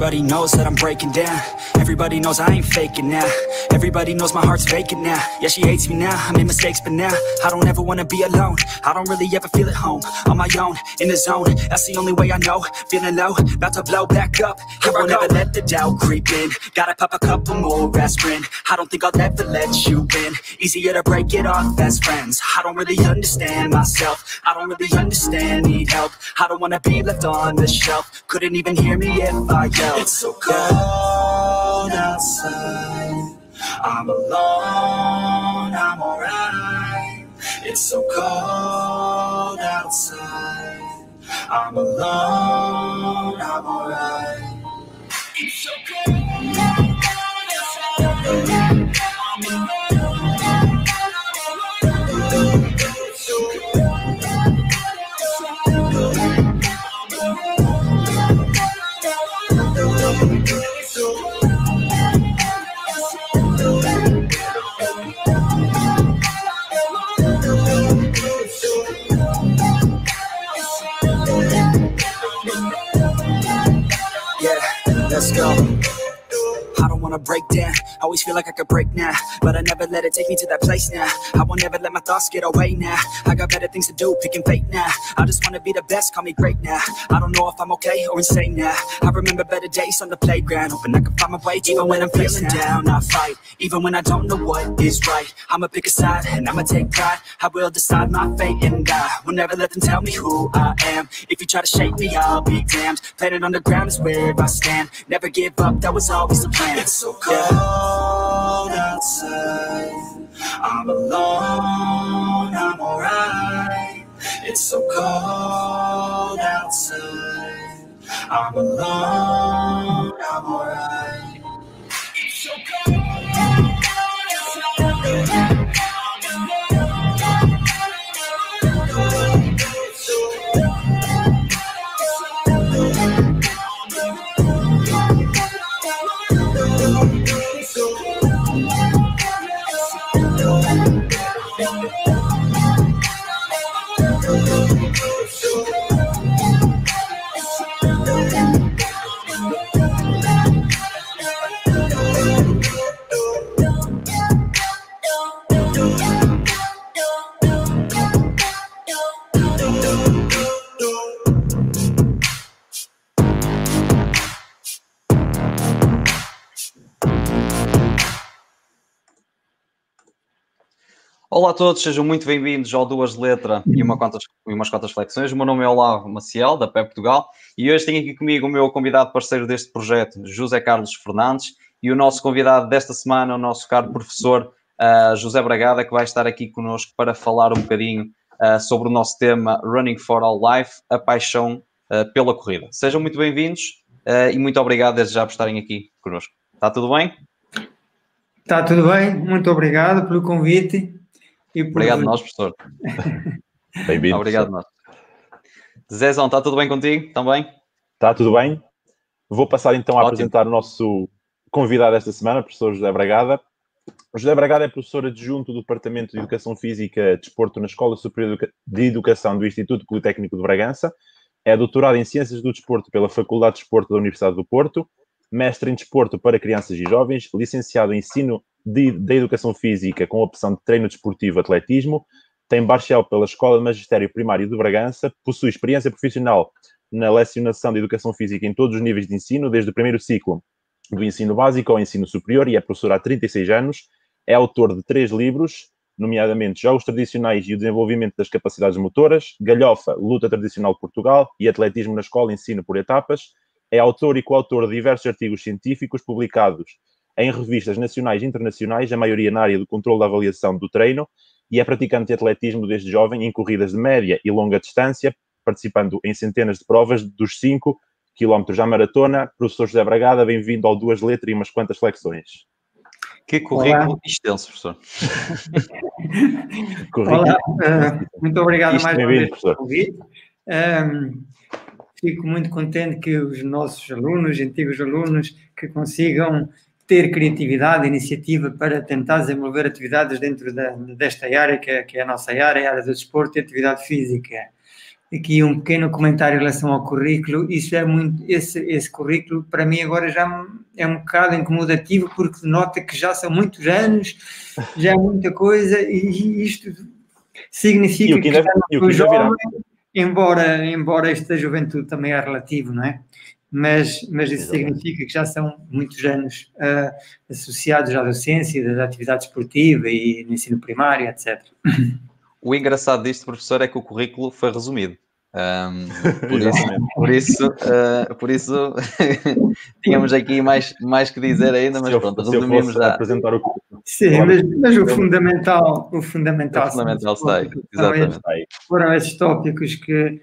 Everybody knows that I'm breaking down. Everybody knows I ain't faking now. Everybody knows my heart's vacant now. Yeah, she hates me now. I made mistakes, but now I don't ever wanna be alone. I don't really ever feel at home. On my own, in the zone. That's the only way I know. Feeling low, about to blow back up. I won't ever let the doubt creep in. Gotta pop a couple more aspirin. I don't think I'll ever let you in. Easier to break it off best friends. I don't really understand myself. I don't really understand, need help. I don't wanna be left on the shelf. Couldn't even hear me if I yelled. It's so cold outside. I'm alone, I'm alright. It's so cold outside. I'm alone, I'm alright. It's so cold outside. I'm alone. Let's go. I don't wanna break down. I always feel like I could break now, but I never let it take me to that place now. I won't ever let my thoughts get away now. I got better things to do, picking fate now. I just wanna be the best, call me great now. I don't know if I'm okay or insane now. I remember better days on the playground, hoping I can find my way. Even when I'm feeling down, I fight. Even when I don't know what is right, I'ma pick a side and I'ma take pride. I will decide my fate and I will never let them tell me who I am. If you try to shake me, I'll be damned. Planet on the ground is where I stand. Never give up, that was always the plan. It's so cold outside. I'm alone, I'm alright. It's so cold outside. I'm alone, I'm alright. Olá a todos, sejam muito bem-vindos ao Duas Letra e, uma quantas, e umas quantas flexões. O meu nome é Olavo Maciel, da PEP Portugal, e hoje tenho aqui comigo o meu convidado parceiro deste projeto, José Carlos Fernandes, e o nosso convidado desta semana, o nosso caro professor uh, José Bragada, que vai estar aqui connosco para falar um bocadinho uh, sobre o nosso tema Running for All Life, a paixão uh, pela corrida. Sejam muito bem-vindos e muito obrigado desde já por estarem aqui connosco. Está tudo bem? Está tudo bem, muito obrigado pelo convite por... Obrigado nós, professor. Bem-vindo. Obrigado nós. Zezão, está tudo bem contigo também? Está tudo bem. Vou passar então a Ótimo. apresentar o nosso convidado esta semana, o professor José Bragada. O José Bragada é professor adjunto do Departamento de Educação Física e Desporto na Escola Superior de Educação do Instituto Politécnico de Bragança. É doutorado em Ciências do Desporto pela Faculdade de Desporto da Universidade do Porto, mestre em Desporto para Crianças e Jovens, licenciado em Ensino de, de Educação Física com opção de treino desportivo atletismo, tem bacharel pela Escola de Magistério Primário de Bragança, possui experiência profissional na lecionação de Educação Física em todos os níveis de ensino, desde o primeiro ciclo do ensino básico ao ensino superior e é professor há 36 anos. É autor de três livros, nomeadamente Jogos Tradicionais e o Desenvolvimento das Capacidades Motoras, Galhofa, Luta Tradicional de Portugal e Atletismo na Escola, Ensino por Etapas. É autor e coautor de diversos artigos científicos publicados em revistas nacionais e internacionais, a maioria na área do controle da avaliação do treino, e é praticante de atletismo desde jovem em corridas de média e longa distância, participando em centenas de provas dos 5 km à maratona. Professor José Bragada, bem-vindo ao Duas Letras e umas quantas flexões. Que currículo Olá. extenso, professor. Olá, uh, muito obrigado Isto mais uma vez pelo convite. Um, fico muito contente que os nossos alunos, antigos alunos, que consigam ter criatividade, iniciativa para tentar desenvolver atividades dentro da, desta área, que é, que é, a nossa área, a área do desporto e atividade física. aqui um pequeno comentário em relação ao currículo. Isso é muito, esse, esse currículo para mim agora já é um bocado incomodativo porque nota que já são muitos anos, já é muita coisa e isto significa que, que deve, já não jovem, embora, embora esta juventude também é relativo, não é? Mas, mas isso significa que já são muitos anos uh, associados à docência, da atividade esportiva e no ensino primário, etc. O engraçado disto, professor, é que o currículo foi resumido. Um, por isso, por isso, uh, por isso tínhamos aqui mais, mais que dizer ainda, mas se pronto, resumimos já. Apresentar o... Sim, mas, mas o fundamental, o fundamental, o fundamental sei, exatamente. Foram esses tópicos que,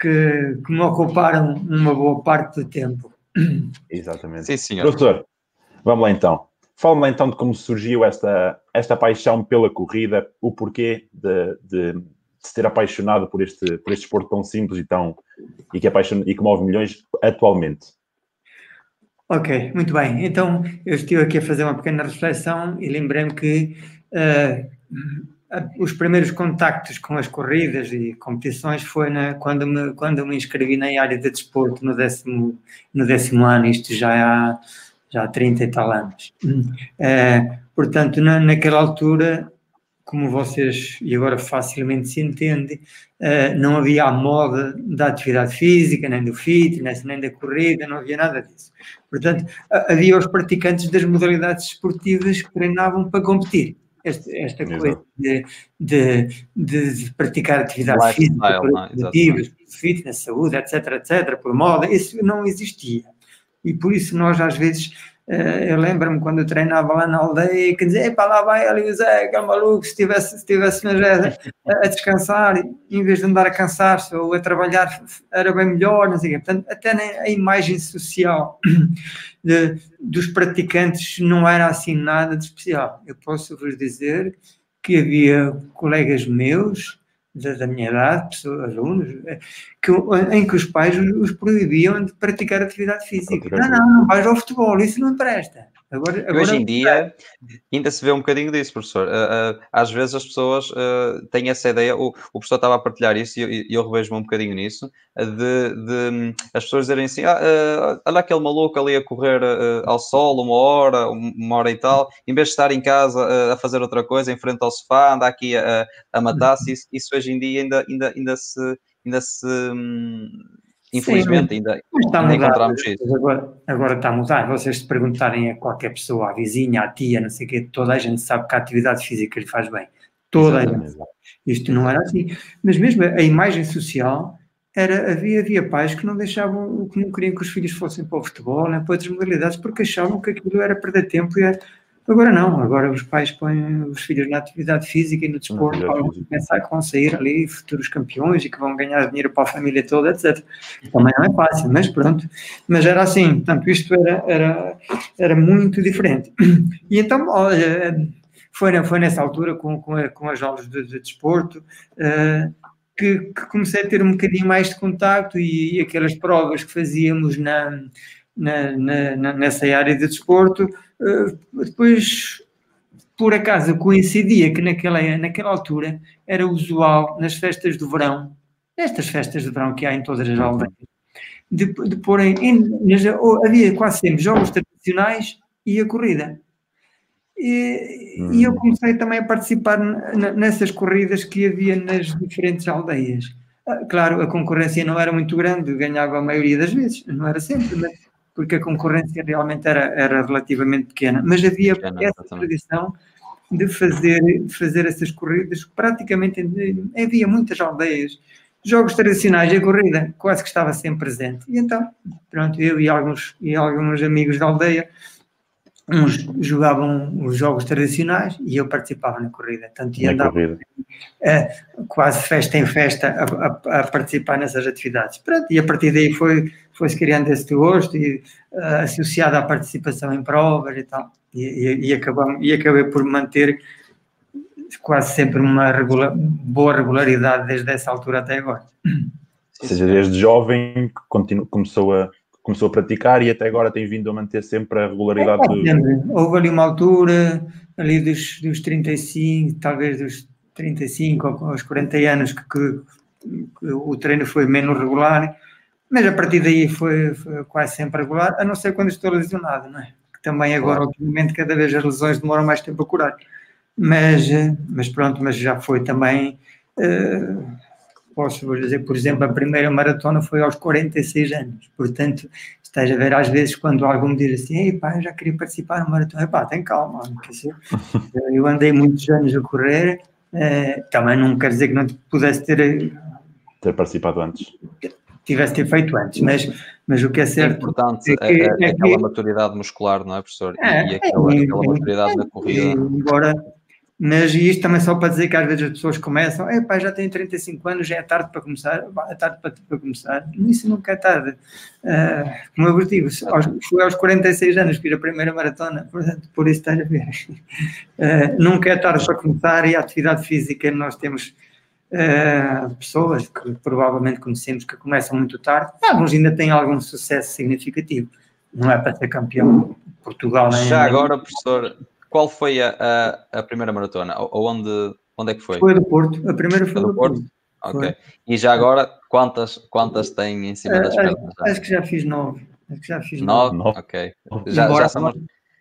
que, que me ocuparam uma boa parte do tempo. Exatamente. Sim, senhor. Professor, vamos lá então. Fala-me lá então de como surgiu esta, esta paixão pela corrida, o porquê de, de, de se ter apaixonado por este, por este esporte tão simples e, tão, e, que apaixona, e que move milhões atualmente. Ok, muito bem. Então, eu estive aqui a fazer uma pequena reflexão e lembrei-me que uh, os primeiros contactos com as corridas e competições foi na, quando, me, quando me inscrevi na área de desporto no décimo, no décimo ano, isto já há, já há 30 e tal anos. Uh, portanto, na, naquela altura, como vocês, e agora facilmente se entende, uh, não havia a moda da atividade física, nem do fitness, nem da corrida, não havia nada disso. Portanto, havia os praticantes das modalidades esportivas que treinavam para competir esta, esta coisa de, de, de, praticar atividades físicas, produtivas, fitness, saúde, etc, etc, por moda, isso não existia. E por isso nós às vezes eu lembro-me quando eu treinava lá na aldeia que dizia, epá, lá vai ali o Zé, aquele maluco, se estivesse, se tivesse a, a, descansar, em vez de andar a cansar-se ou a trabalhar, era bem melhor, não sei o quê. Portanto, até a imagem social de, dos praticantes não era assim nada de especial. Eu posso vos dizer que havia colegas meus da, da minha idade, pessoas, alunos, que, em que os pais os proibiam de praticar atividade física. Não, não, não vais ao futebol, isso não presta. Agora, agora hoje em dia ainda se vê um bocadinho disso, professor. Uh, uh, às vezes as pessoas uh, têm essa ideia, o, o professor estava a partilhar isso e eu, eu revejo-me um bocadinho nisso, de, de as pessoas dizerem assim: ah, olha aquele maluco ali a correr ao sol uma hora, uma hora e tal, em vez de estar em casa a fazer outra coisa, em frente ao sofá, anda aqui a, a matar-se. Isso, isso, hoje em dia ainda, ainda, ainda se. Ainda se hum, Infelizmente, Sim, ainda, está ainda encontramos isso. Agora, agora está a mudar. Vocês se perguntarem a qualquer pessoa, a vizinha, a tia, não sei o quê, toda a gente sabe que a atividade física lhe faz bem. Toda Exatamente. a gente sabe. Isto não era assim. Mas mesmo a imagem social era, havia, havia pais que não deixavam, que não queriam que os filhos fossem para o futebol, nem para outras modalidades, porque achavam que aquilo era perder tempo e era, Agora não, agora os pais põem os filhos na atividade física e no desporto para pensar que vão sair ali futuros campeões e que vão ganhar dinheiro para a família toda, etc. Também não é fácil, mas pronto. Mas era assim, portanto, isto era, era, era muito diferente. E então, olha, foi, foi nessa altura, com, com, com as aulas de, de desporto, uh, que, que, comecei a ter um bocadinho mais de contato e, e aquelas provas que fazíamos na, na, na, nessa área de desporto depois, por acaso, coincidia que naquela, naquela altura era usual nas festas do verão, nestas festas de verão que há em todas as aldeias, de, de porem, havia quase sempre jogos tradicionais e a corrida. E, hum. e, eu hum. comecei também a participar nessas corridas que havia nas diferentes aldeias. Ah, claro, a concorrência não era muito grande, ganhava a maioria das vezes, não era sempre, mas porque a concorrência realmente era, era relativamente pequena, mas havia pequena, essa exatamente. tradição de fazer, de fazer essas corridas, praticamente havia muitas aldeias, jogos tradicionais, a corrida quase que estava sempre presente. E então, pronto, eu e alguns, e alguns amigos da aldeia uns jogavam os jogos tradicionais e eu participava na corrida. Tanto ia andar quase festa em festa a, a, a, participar nessas atividades. Pronto, e a partir daí foi, foi-se criando esse gosto e uh, associado à participação em provas e tal. E, e, e, acabamos, e acabei por manter quase sempre uma regula, boa regularidade desde essa altura até agora. Ou seja, desde jovem continu, começou a começou a praticar e até agora tem vindo a manter sempre a regularidade. É, do... Houve ali uma altura, ali dos, dos 35, talvez dos 35 aos 40 anos, que, que o treino foi menos regular, mas a partir daí foi, foi quase sempre regular, a não ser quando estou lesionado, não é? Que também agora, claro. obviamente, cada vez as lesões demoram mais tempo a curar. Mas, eh, mas pronto, mas já foi também. Uh, posso dizer, por exemplo, a primeira maratona foi aos 46 anos, portanto, estás a ver às vezes quando alguém me diz assim, ei pá, eu já queria participar na maratona, pá, tem calma, eu andei muitos anos a correr, uh, também não quer dizer que não pudesse ter... Ter participado antes. Tivesse ter feito antes, mas, mas o que é certo... É importante é, que, é, é, é aquela que, maturidade muscular, não é, professor? É, e aquela, aquela maturidade na corrida. Embora mas isto também só para dizer que às vezes as pessoas começam, epá, já tenho 35 anos, já é tarde para começar, é tarde para, para começar. Isso nunca é tarde. Uh, como eu digo, aos, fui aos 46 anos, fiz a primeira maratona, portanto, por isso estás a ver. Uh, nunca é tarde para começar e a atividade física nós temos uh, pessoas que provavelmente conhecemos que começam muito tarde, alguns ainda têm algum sucesso significativo. Não é para ser campeão Portugal. Nem, já agora, professor, qual foi a, a, a, primeira maratona? Ou onde, onde é que foi? Foi do Porto. A primeira foi, foi do Porto. Porto. Ok. Foi. E já agora, quantas, quantas tem em cima das pernas? Acho que já fiz nove. Acho que já fiz nove. nove. Ok. Já, embora, já, são,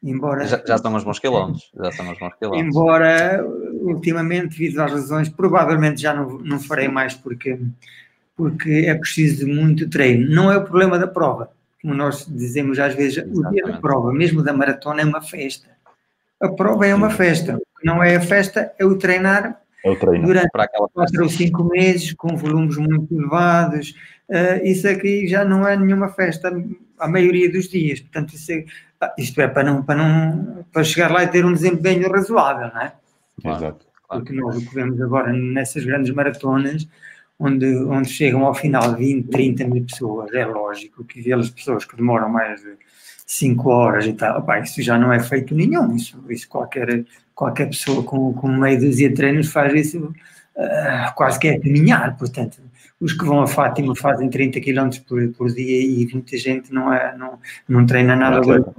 embora, já, já estão uns bons quilómetros. Já são uns bons quilómetros. Embora, ultimamente, devido às razões, provavelmente já não, não farei mais porque, porque é preciso muito treino. Não é o problema da prova. Como nós dizemos às vezes, Exatamente. o dia da prova, mesmo da maratona, é uma festa a prova é uma festa. O que não é a festa é o treinar é o treino. durante quatro ou cinco meses, com volumes muito elevados. Uh, isso aqui já não é nenhuma festa a maioria dos dias. Portanto, isso é, ah, isto é para, não, para, não, para chegar lá e ter um desempenho razoável, não é? Exato. Porque nós o que vemos agora nessas grandes maratonas, onde, onde chegam ao final 20, 30 mil pessoas, é lógico que aquelas pessoas que demoram mais de 5 horas e tal, Opa, isso já não é feito nenhum, isso, isso qualquer, qualquer pessoa com, com meio dúzia de treinos faz isso uh, quase que é caminhar, portanto, os que vão a Fátima fazem 30 km por, por dia e muita gente não, é, não, não treina nada não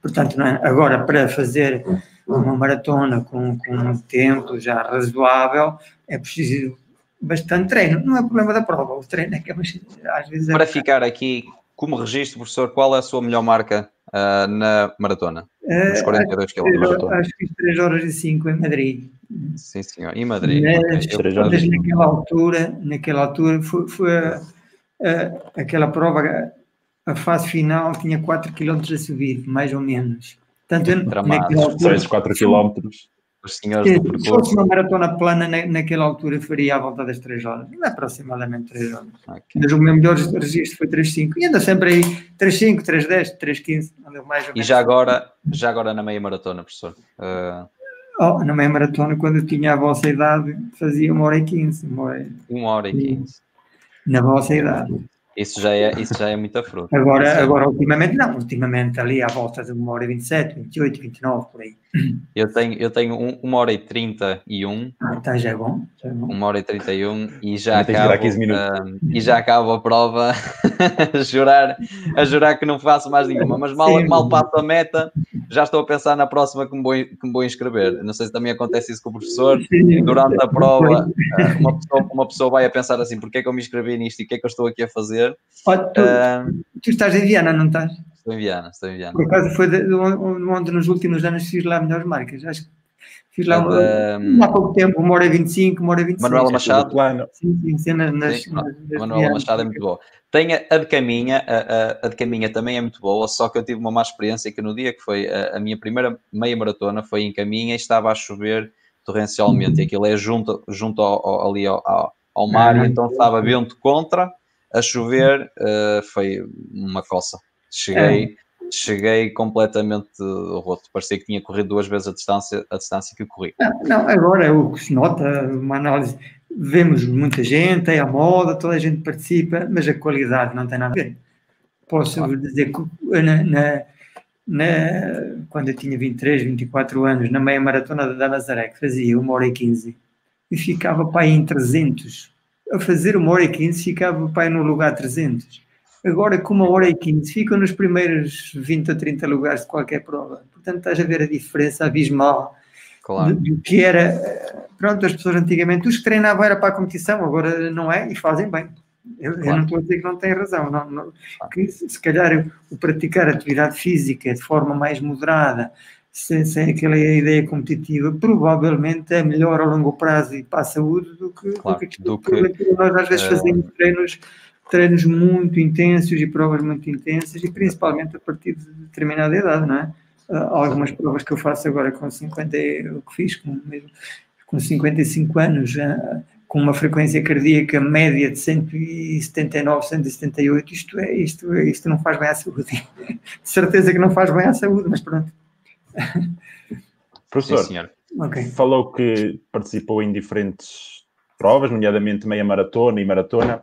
portanto, não é, agora para fazer uma maratona com, com um tempo já razoável, é preciso bastante treino, não é problema da prova, o treino é que é, às vezes... É para ficar aqui como registro, professor, qual é a sua melhor marca uh, na maratona? Nos 42 km. Acho que 3 horas e 5 em Madrid. Sim, senhor. Em Madrid. Mas, okay. naquela altura, naquela altura foi, foi a, a, aquela prova, a fase final tinha 4 km a subir, mais ou menos. Portanto, eu, naquela altura, 6, 4 km os senhores do percurso. Se fosse uma maratona plana na, naquela altura, faria à volta das 3 horas, aproximadamente 3 horas. Okay. Mas o meu melhor registro foi 3.5 e anda sempre aí 3.5, 3.10, 3.15, mais E já agora, já agora na meia maratona, professor? Uh... Oh, na meia maratona, quando eu tinha a vossa idade, fazia 1 hora e 15. 1 hora, uma hora e 15. Na vossa idade. Isso já é, isso já é muita fruta. Agora, é... agora ultimamente não, ultimamente ali à volta de uma hora e 27, 28, 29, por aí. Eu tenho, eu tenho um, uma hora e 31. Ah, tá, já é bom. Já é bom. Uma hora e 31 e já acabo, uh, e já acabo a prova a, jurar, a jurar que não faço mais nenhuma. Mas mal, mal passo a meta, já estou a pensar na próxima que me vou, que me vou inscrever. Não sei se também acontece isso com o professor. Sim. Durante a prova, uh, uma, pessoa, uma pessoa vai a pensar assim: porque é que eu me inscrevi nisto e o que é que eu estou aqui a fazer? Tu, uh, tu, estás em Viana, não estás? Estou em Viana, estou em Viana. Por acaso foi de, de onde nos últimos anos fiz lá melhores marcas. Acho que fiz lá de, há pouco tempo, uma hora e 25, uma hora e 25. Manuela Machado? Sim, sim, sim, nas, sim nas, nas Manuela Machado é muito boa. Tem a, a de Caminha, a, a, a, de Caminha também é muito boa, só que eu tive uma má experiência que no dia que foi a, a minha primeira meia maratona foi em Caminha e estava a chover torrencialmente, e aquilo é junto, junto ao, ao, ali ao, ao, mar, ah, então estava vento contra, a chover, uh, foi uma coça. Cheguei, é. cheguei completamente roto. Parecia que tinha corrido duas vezes a distância, a distância que corri. Não, não, agora é o que se nota, uma análise, vemos muita gente, é a moda, toda a gente participa, mas a qualidade não tem nada a ver. Posso claro. dizer que na, na, na, quando eu tinha 23, 24 anos, na meia maratona da Nazaré, que fazia uma hora e 15, e ficava para aí em 300 a fazer uma hora e quinze ficava o pai no lugar 300. Agora, com uma hora e quinze, ficam nos primeiros 20 ou 30 lugares de qualquer prova. Portanto, estás a ver a diferença abismal claro. do, que era. Pronto, as pessoas antigamente, os que treinavam era para a competição, agora não é e fazem bem. Eu, claro. eu não estou a dizer que não tem razão, não, não, que se calhar o praticar atividade física de forma mais moderada, sem, sem aquela ideia competitiva, provavelmente é melhor a longo prazo e para a saúde do que, claro, do que, do que, nós às vezes é... fazemos treinos, treinos muito intensos e provas muito intensas e principalmente a partir de determinada idade, não é? algumas provas que eu faço agora com 50, o que fiz com, com 55 anos, já, com uma frequência cardíaca média de 179, 178, isto é, isto, isto não faz bem à saúde. De certeza que não faz bem à saúde, mas pronto. Professor, Sim, okay. falou que participou em diferentes provas, nomeadamente meia maratona e maratona.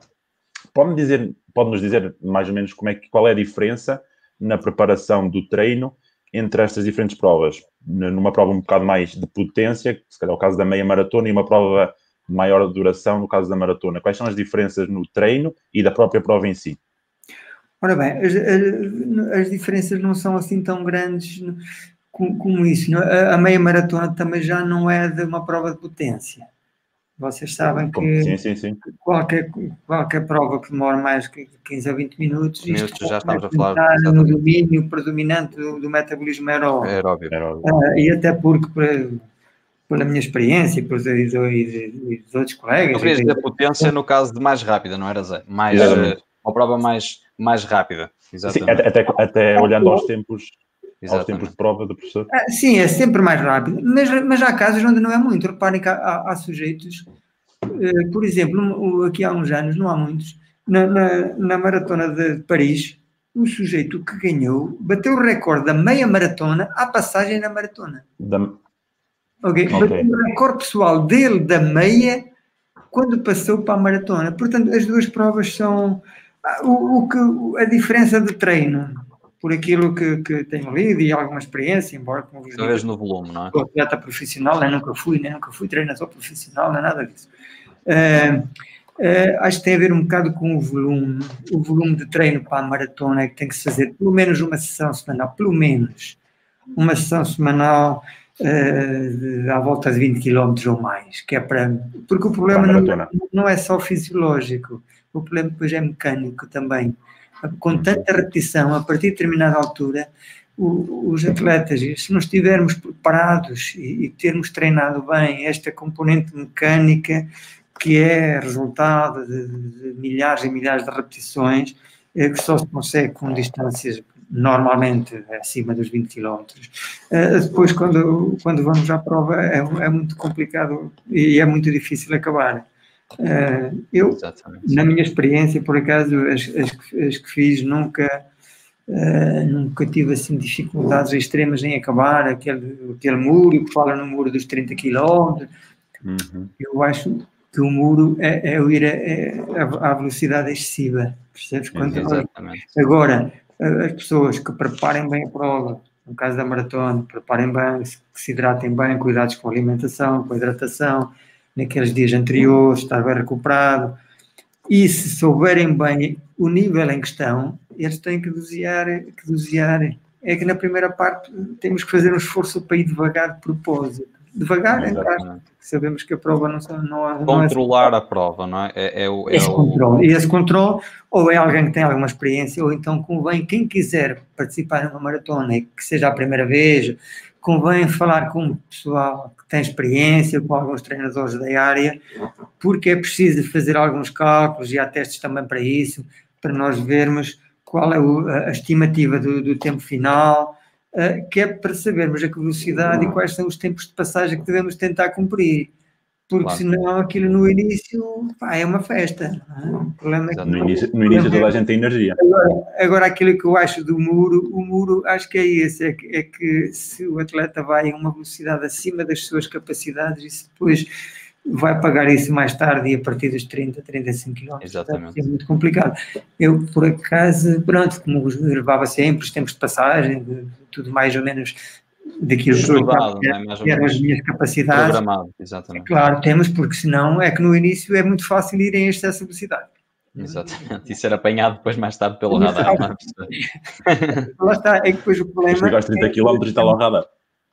Pode-nos dizer, pode dizer mais ou menos como é, qual é a diferença na preparação do treino entre estas diferentes provas? Numa prova um bocado mais de potência, se calhar é o caso da meia maratona, e uma prova de maior duração, no caso da maratona. Quais são as diferenças no treino e da própria prova em si? Ora bem, as, as diferenças não são assim tão grandes como, como isso. A, a meia maratona também já não é de uma prova de potência. Vocês sabem que sim, sim, sim. Qualquer, qualquer prova que demora mais que 15 a 20 minutos, minutos já estamos a falar no domínio predominante do, do metabolismo aeróbio. aeróbio. Uh, e até porque, pela minha experiência e pelos e, e, dos outros colegas. Eu queria dizer potência no caso de mais rápida, não era Zé? Mais, uh, uma prova mais, mais rápida. Exatamente. Sim, até, até olhando aos tempos Exatamente. aos tempos de prova do professor? Ah, sim, é sempre mais rápido, mas, mas há casos onde não é muito. Reparem que há, há sujeitos, uh, por exemplo, aqui há uns anos, não há muitos, na, na, na, maratona de Paris, o sujeito que ganhou bateu o recorde da meia maratona à passagem na maratona. Da... Okay? okay. Bateu o recorde pessoal dele da meia quando passou para a maratona. Portanto, as duas provas são ah, o, o que a diferença de treino por aquilo que, que tenho lido e alguma experiência, embora como vos digo, no volume, não é? Sou atleta profissional, nem nunca fui, nem nunca fui treinador profissional, nem nada disso. Uh, uh, acho que tem a ver um bocado com o volume, o volume de treino para a maratona é que tem que se fazer pelo menos uma sessão semanal, pelo menos uma sessão semanal uh, de, à volta de 20 km ou mais, que é para. Porque o problema não, não é só fisiológico, o problema depois é mecânico também com tanta repetição, a partir de determinada altura, os atletas, se não estivermos preparados e, termos treinado bem esta componente mecânica, que é resultado de, milhares e milhares de repetições, é, que só se consegue com distâncias normalmente acima dos 20 km. Uh, depois, quando, quando vamos à prova, é, é muito complicado e é muito difícil acabar. Uh, eu, Exatamente. na minha experiência, por acaso, as, as, as que fiz nunca, uh, nunca tive assim dificuldades extremas em acabar aquele, aquele muro, que fala no muro dos 30 km. Uhum. Eu acho que o muro é, é ir a, à velocidade excessiva, percebes? Quando, agora, as pessoas que preparem bem a prova, no caso da maratona, preparem bem, que se hidratem bem, cuidados com a alimentação, com a hidratação, naqueles dias anteriores, estar bem recuperado. E se souberem bem o nível em questão, eles têm que dosear, que dosear. É que na primeira parte temos que fazer um esforço para ir devagar de propósito. Devagar, em sabemos que a prova não, não, não Controlar é a prova, não é? É, é o, é esse o... controle. E esse controle, ou é alguém que tem alguma experiência, ou então convém quem quiser participar numa maratona e que seja a primeira vez, convém falar com o pessoal tem experiência, com alguns treinadores da área, porque é preciso fazer alguns cálculos e há testes também para isso, para nós vermos qual é a estimativa do, do tempo final, uh, que é para sabermos a velocidade e quais são os tempos de passagem que devemos tentar cumprir porque claro. senão aquilo no início pá, é uma festa. É? É no início, no início toda a gente tem energia. Agora, agora, aquilo que eu acho do muro, o muro acho que é esse, é que, é que se o atleta vai a uma velocidade acima das suas capacidades, isso depois vai pagar isso mais tarde e a partir dos 30, 35 km. Exatamente. É muito complicado. Eu, por acaso, pronto, como levava sempre os tempos de passagem, tudo mais ou menos daquilo Estudado, que, né? que eram as minhas capacidades. Programado, exatamente. Claro, temos, porque senão é que no início é muito fácil ir em excesso de velocidade. Exatamente, e ser apanhado depois mais tarde pelo radar. Lá está, é que depois o problema. Chegar aos 30 km e está lá o radar.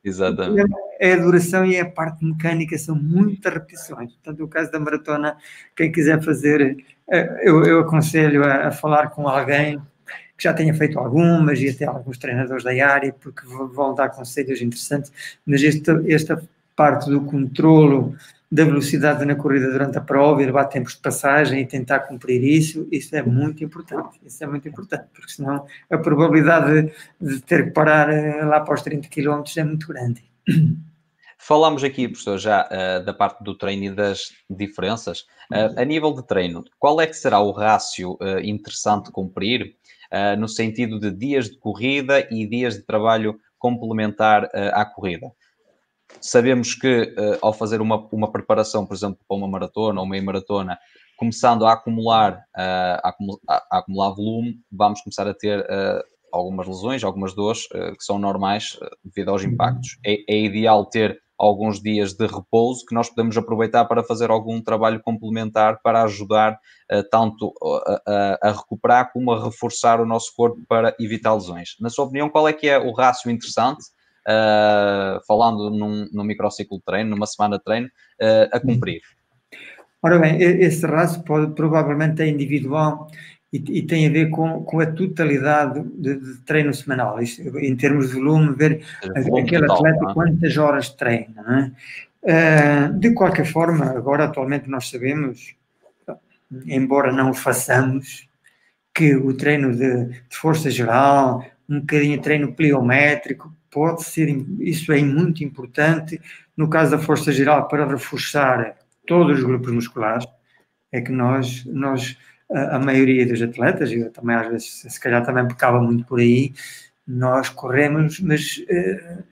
Exatamente. É a duração e é a parte mecânica, são muitas repetições. Portanto, o caso da maratona, quem quiser fazer, eh, eu, eu aconselho a, a, falar com alguém que já tenha feito algumas e até alguns treinadores da área, porque vão dar conselhos interessantes, mas esta, esta parte do controlo da velocidade na corrida durante a prova, levar tempos de passagem e tentar cumprir isso, isso é muito importante. Isso é muito importante, porque senão a probabilidade de, de ter que parar eh, lá para os 30 km é muito grande. Falámos aqui, professor, já uh, da parte do treino e das diferenças. Uh, a nível de treino, qual é que será o rácio uh, interessante de cumprir no sentido de dias de corrida e dias de trabalho complementar à corrida? Sabemos que ao fazer uma, uma preparação, por exemplo, para uma maratona ou meia maratona, começando a acumular, a, a, acumular volume, vamos começar a ter algumas lesões, algumas dores que são normais devido aos impactos. É, é, ideal ter alguns dias de repouso que nós podemos aproveitar para fazer algum trabalho complementar para ajudar tanto a, a, recuperar como a reforçar o nosso corpo para evitar lesões. Na sua opinião, qual é que é o rácio interessante uh, falando num, num microciclo de treino, numa semana de treino, uh, a cumprir? Ora bem, esse raço pode, provavelmente é individual e, e, tem a ver com, com a totalidade de, de treino semanal, Isto, em termos de volume, ver volume aquele total, atleta é? quantas horas treina. É? Uh, de qualquer forma, agora atualmente nós sabemos, embora não o façamos, que o treino de, de força geral, um bocadinho de treino pliométrico, pode ser, isso é muito importante no caso da força geral para reforçar todos os grupos musculares, é que nós, nós a, maioria dos atletas, eu também às vezes, se calhar também pecava muito por aí, nós corremos, mas uh,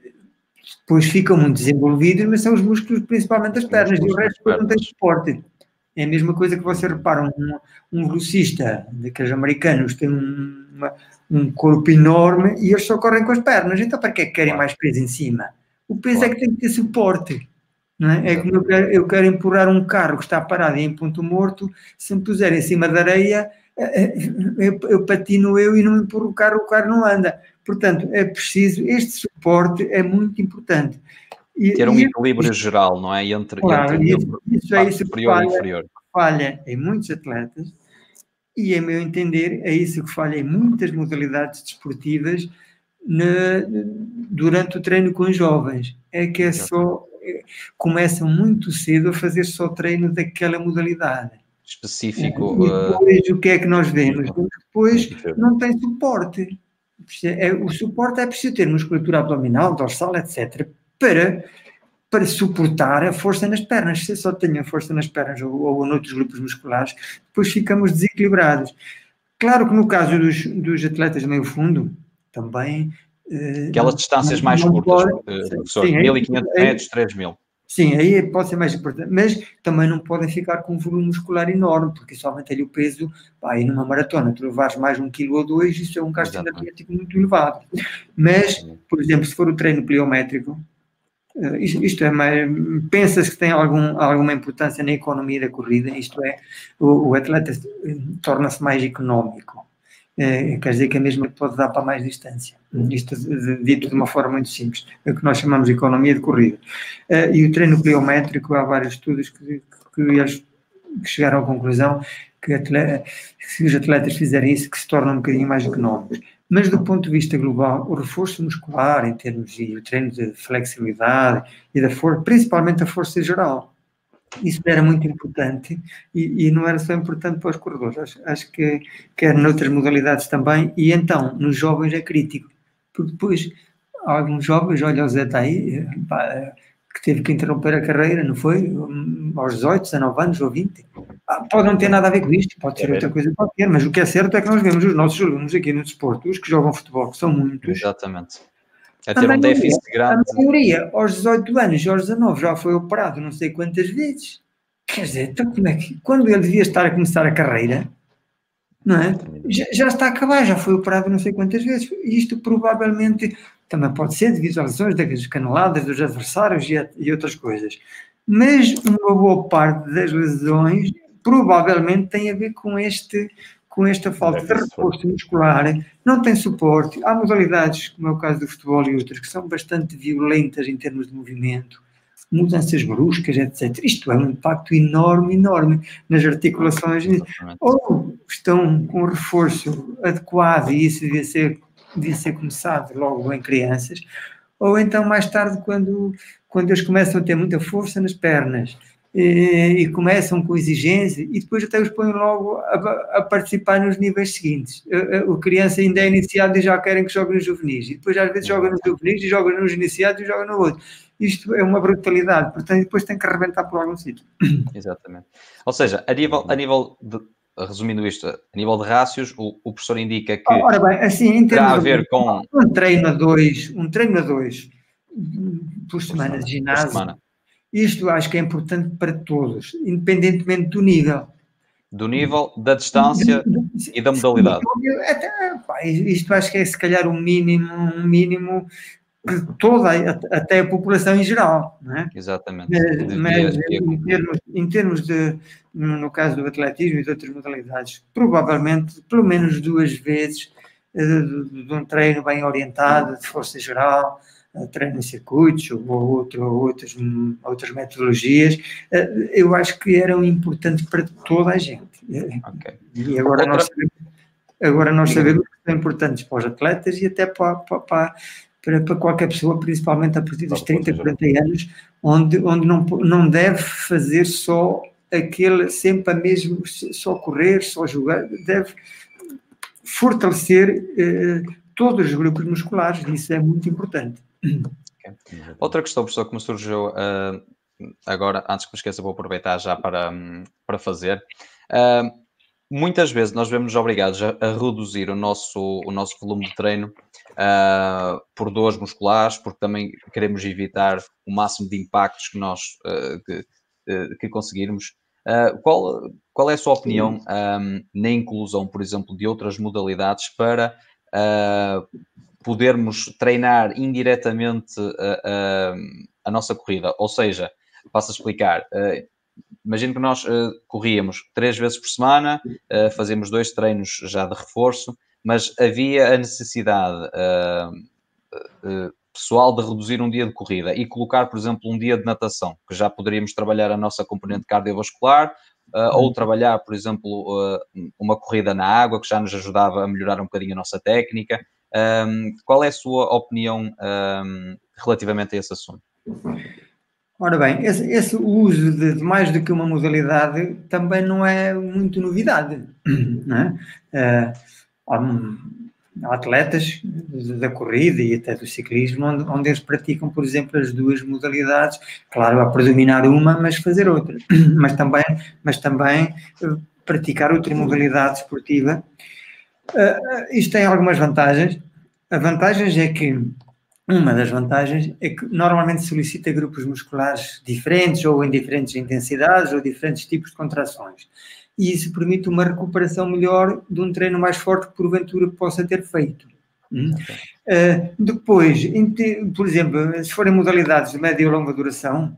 depois ficam muito desenvolvidos, mas são os músculos, principalmente as pernas, e o resto depois não tem suporte. É a mesma coisa que você repara, um, um velocista daqueles americanos tem uma, um corpo enorme e eles só correm com as pernas. Então, para que é que querem mais peso em cima? O peso é que tem que ter suporte. Não é? é como eu quero, eu quero empurrar um carro que está parado em ponto morto, se me puser em cima da areia, eh, eh, eu, eu patino eu e não empurro o carro, o carro não anda. Portanto, é preciso, este suporte é muito importante. E, Ter um equilíbrio geral, não é? Entre, claro, entre isso, isso é isso superior falha, e inferior. Falha em muitos atletas e, a meu entender, é isso que falha em muitas modalidades desportivas na, durante o treino com jovens. É que é só. Começam muito cedo a fazer só treino daquela modalidade. Específico. E depois, uh... o que é que nós vemos? Depois não tem suporte. É, o suporte é preciso ter musculatura abdominal, dorsal, etc. Para para suportar a força nas pernas. Se eu só tenho a força nas pernas ou, ou noutros grupos musculares, depois ficamos desequilibrados. Claro que no caso dos, dos atletas meio fundo, também. Eh, Aquelas distâncias mais curtas, pode, eh, professor, sim, 1500 metros, 3000. Sim, aí pode ser mais importante, mas também não podem ficar com um volume muscular enorme, porque isso aumenta-lhe o peso. Pá, e numa maratona, tu levares mais um quilo ou dois, isso é um gasto energético muito elevado. Mas, por exemplo, se for o treino pliométrico, eh, isto é, pensa-se que tem algum, alguma importância na economia da corrida, isto é, o, o atleta torna-se mais económico. É, quer dizer que é mesmo pode dar para mais distância. Isto dito de uma forma muito simples, é o que nós chamamos de economia de corrida. E o treino pliométrico, há vários estudos que, que eles chegaram à conclusão que atleta, se os atletas fizerem isso, que se tornam um bocadinho mais económicos. Mas do ponto de vista global, o reforço muscular, em termos de treino de flexibilidade e da força, principalmente a força geral, isso era muito importante e, e, não era só importante para os corredores, acho, acho que, que era noutras modalidades também, e então nos jovens é crítico, porque depois alguns jovens, olha o Zé está aí, que teve que interromper a carreira, não foi? Aos 18, 19 anos ou 20. Ah, pode não ter nada a ver com isto, pode ser é outra coisa qualquer, mas o que é certo é que nós vemos os nossos alunos aqui no desporto, os que jogam futebol, que são muitos. Exatamente. É ter um déficit grande. A maioria, aos 18 anos, aos 19, já foi operado não sei quantas vezes. Quer dizer, então como é que, quando ele devia estar a começar a carreira, não é? Já, já está a acabar, já foi operado não sei quantas vezes. Isto provavelmente também pode ser de visualizações das caneladas dos adversários e, e outras coisas. Mas uma boa parte das lesões provavelmente tem a ver com este, com esta falta de reforço muscular, não tem suporte. Há modalidades, como é o caso do futebol e outras, que são bastante violentas em termos de movimento, mudanças bruscas, etc. Isto é um impacto enorme, enorme nas articulações. Ou estão com reforço adequado, e isso devia ser, devia ser começado logo em crianças, ou então mais tarde, quando, quando eles começam a ter muita força nas pernas e, e começam com exigência e depois até os põem logo a, a, participar nos níveis seguintes. O criança ainda é iniciado e já querem que jogue nos juvenis, e depois às vezes joga nos juvenis e joga nos iniciados e joga no outro. Isto é uma brutalidade, portanto depois tem que arrebentar por algum sítio. Exatamente. Ou seja, a nível, a nível de, resumindo isto, a nível de rácios, o, o professor indica que Ora bem, assim, em termos a ver com um treino a dois, um treino a dois por semana de ginásio, semana. Isto acho que é importante para todos, independentemente do nível. Do nível, da distância e da modalidade. Até, isto acho que é se calhar um mínimo, um mínimo toda, até a população em geral, não é? Exatamente. Mas, mas em, termos, em termos de, no caso do atletismo e de outras modalidades, provavelmente pelo menos duas vezes eh, de, de um treino bem orientado, de força geral, treino em circuitos ou outro, outras, outras metodologias, eh, eu acho que eram importantes para toda a gente. Okay. E agora Outra... nós sabemos, agora nós sabemos que são importantes para os atletas e até para, para, para para, para qualquer pessoa, principalmente a partir dos 30, 40 anos, onde, onde não, não deve fazer só aquele, sempre a mesmo, só correr, só jogar, deve fortalecer eh, todos os grupos musculares, isso é muito importante. Outra questão, professor, que me surgiu uh, agora, antes que me esqueça, vou aproveitar já para, um, para fazer. Uh, muitas vezes nós vemos obrigados a, a, reduzir o nosso, o nosso volume de treino uh, por dores musculares, porque também queremos evitar o máximo de impactos que nós uh, que, uh, que, conseguirmos. qual, qual é a sua opinião um, na inclusão, por exemplo, de outras modalidades para podermos treinar indiretamente a nossa corrida? Ou seja, passo a explicar imagino que nós uh, corríamos três vezes por semana, uh, fazemos dois treinos já de reforço, mas havia a necessidade uh, pessoal de reduzir um dia de corrida e colocar, por exemplo, um dia de natação, que já poderíamos trabalhar a nossa componente cardiovascular, ou uhum. trabalhar, por exemplo, uma corrida na água, que já nos ajudava a melhorar um bocadinho a nossa técnica. Um, qual é a sua opinião um, relativamente a esse assunto? Ora bem, esse, esse uso de, de, mais do que uma modalidade também não é muito novidade. Não é? Uh, há, atletas da corrida e até do ciclismo onde, onde, eles praticam, por exemplo, as duas modalidades, claro, a predominar uma, mas fazer outra, mas também, mas também uh, praticar outra modalidade esportiva. Uh, isto tem algumas vantagens. A vantagem é que uma das vantagens é que normalmente solicita grupos musculares diferentes ou em diferentes intensidades ou diferentes tipos de contrações. E isso permite uma recuperação melhor de um treino mais forte que porventura possa ter feito. Hum? Uh, depois, por exemplo, se forem modalidades de média ou longa duração,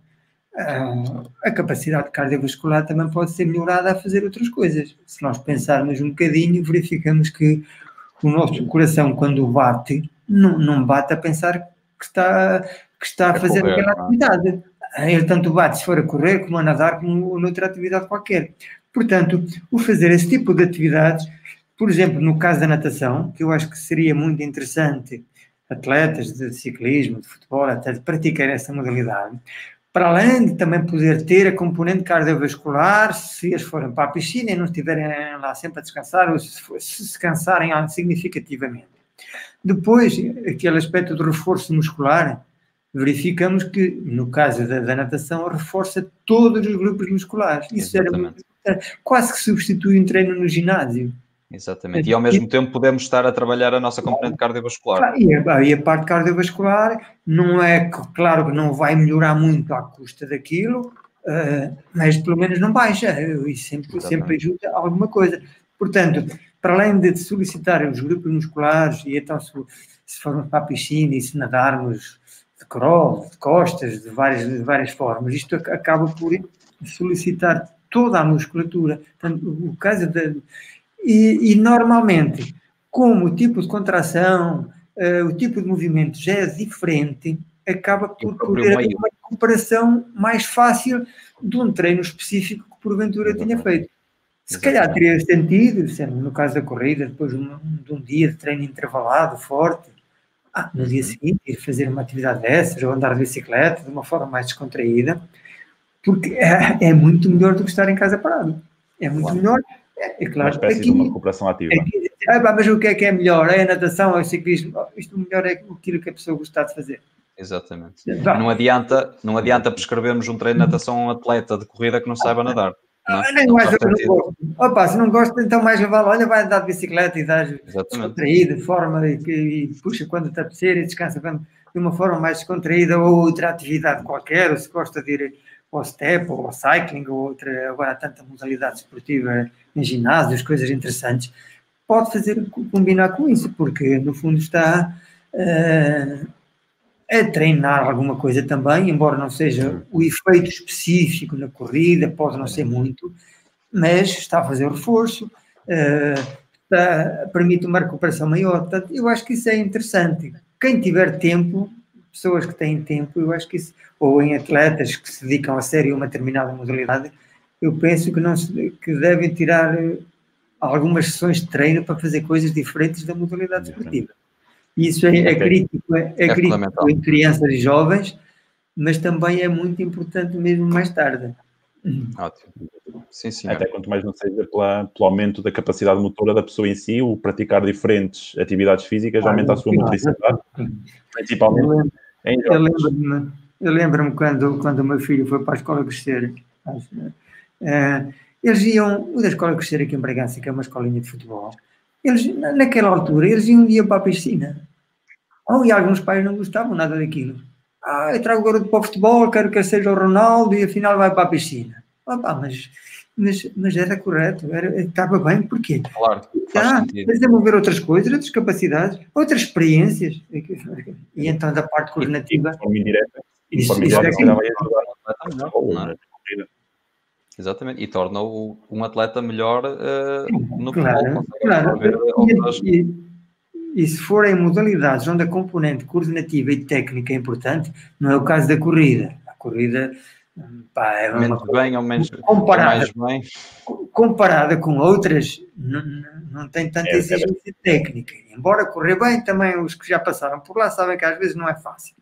a capacidade cardiovascular também pode ser melhorada a fazer outras coisas. Se nós pensarmos um bocadinho, verificamos que o nosso coração, quando bate, não, não bate a pensar que está, que está a fazer correr, aquela é? atividade. Ele tanto bate se for a correr, como a nadar, como noutra atividade qualquer. Portanto, o fazer esse tipo de atividades, por exemplo, no caso da natação, que eu acho que seria muito interessante atletas de ciclismo, de futebol, até de praticar essa modalidade, para além de também poder ter a componente cardiovascular, se eles forem para a piscina e não estiverem lá sempre a descansar, ou se, se cansarem significativamente. Depois, aquele aspecto de reforço muscular, verificamos que, no caso da, da natação, reforça todos os grupos musculares. Isso Exatamente. era quase que substitui um treino no ginásio. Exatamente. E ao mesmo tempo podemos estar a trabalhar a nossa componente cardiovascular. E a, e a parte cardiovascular não é, claro que não vai melhorar muito à custa daquilo, uh, mas pelo menos não baixa e sempre, sempre ajuda alguma coisa. Portanto, para além de solicitar os grupos musculares e então se, se formos para a piscina e se nadarmos de crawl, de costas, de várias, de várias formas, isto acaba por solicitar toda a musculatura. Portanto, o caso de, E, e normalmente, como o tipo de contração, uh, o tipo de movimento já é diferente, acaba por poder haver uma recuperação mais fácil de um treino específico que porventura tinha feito. Se calhar teria sentido, no caso da corrida, depois de um, de um dia de treino intervalado, forte, ah, no dia uhum. seguinte ir fazer uma atividade dessas, ou andar de bicicleta de uma forma mais descontraída, porque é, é muito melhor do que estar em casa parado. É muito claro. melhor. É, é claro. Uma espécie aqui, de uma recuperação ativa. Aqui, ah, mas o que é que é melhor? É a natação, é o ciclismo? Isto melhor é aquilo que a pessoa gostar de fazer. Exatamente. Não adianta, não adianta prescrevermos um treino de natação a um atleta de corrida que não saiba nadar. Não, é? não, mais, não gosto. Opa, se não gosta, então mais vale, olha, vai andar de bicicleta e dá descontraído, de forma e, e, puxa quando te apetecer e descansa de uma forma mais descontraída ou outra atividade qualquer, ou se gosta de ir ao step ou ao cycling ou outra, agora há tanta modalidade esportiva em ginásios, coisas interessantes, pode fazer combinar com isso, porque no fundo está uh, a treinar alguma coisa também, embora não seja o efeito específico na corrida, pode não ser muito, mas está a fazer reforço, uh, está, permite uma recuperação maior. Portanto, eu acho que isso é interessante. Quem tiver tempo, pessoas que têm tempo, eu acho que isso, ou em atletas que se dedicam a sério a uma determinada modalidade, eu penso que, não se, que devem tirar eh, algumas sessões de treino para fazer coisas diferentes da modalidade esportiva. Isso é, é crítico, é, é, é crítico em crianças e jovens, mas também é muito importante mesmo mais tarde. Ótimo. Sim, sim. Até quanto mais não seja pela, pelo aumento da capacidade motora da pessoa em si, o praticar diferentes atividades físicas ah, aumenta a sua motricidade, principalmente eu eu lembro-me eu lembro quando, quando o meu filho foi para a escola crescer, uh, eles iam, o da escola crescer aqui em Bragança, que é uma escolinha de futebol, eles, naquela altura, eles iam um dia para a piscina. Oh, e alguns pais não gostavam nada daquilo. Ah, eu trago o garoto para o futebol, quero que seja o Ronaldo e afinal vai para a piscina. Ah, pá, mas, mas, mas era correto, era, estava bem, porquê? Claro. Ah, desenvolver outras coisas, outras capacidades, outras experiências. E então, da parte coordenativa. Indireta. Isso, isso é que... vai ajudar. Exatamente, e torna-o um atleta melhor uh, no claro, claro. E, e, e, se forem modalidades onde a componente coordenativa e técnica é importante, não é o caso da corrida. A corrida pá, é menos uma, bem ou menos comparada, bem. Comparada com outras, não, não tem tanta é, é exigência é técnica. Embora correr bem, também os que já passaram por lá sabem que às vezes não é fácil.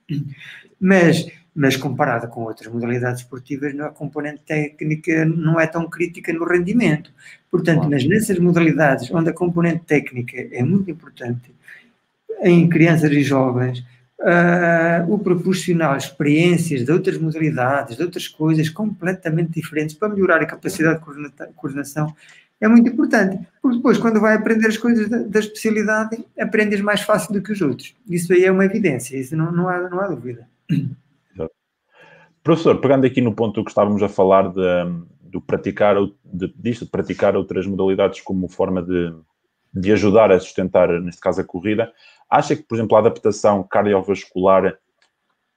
Mas mas comparada com outras modalidades esportivas, a componente técnica não é tão crítica no rendimento. Portanto, mas nessas modalidades onde a componente técnica é muito importante, em crianças e jovens, uh, o proporcionar experiências de outras modalidades, de outras coisas completamente diferentes para melhorar a capacidade de coordenação é muito importante. Porque depois, quando vai aprender as coisas da, da especialidade, aprendes mais fácil do que os outros. Isso aí é uma evidência, isso não, não, há, não há dúvida. Professor, pegando aqui no ponto que estávamos a falar de, de praticar, de, disto, de praticar outras modalidades como forma de, de ajudar a sustentar, neste caso, a corrida, acha que, por exemplo, a adaptação cardiovascular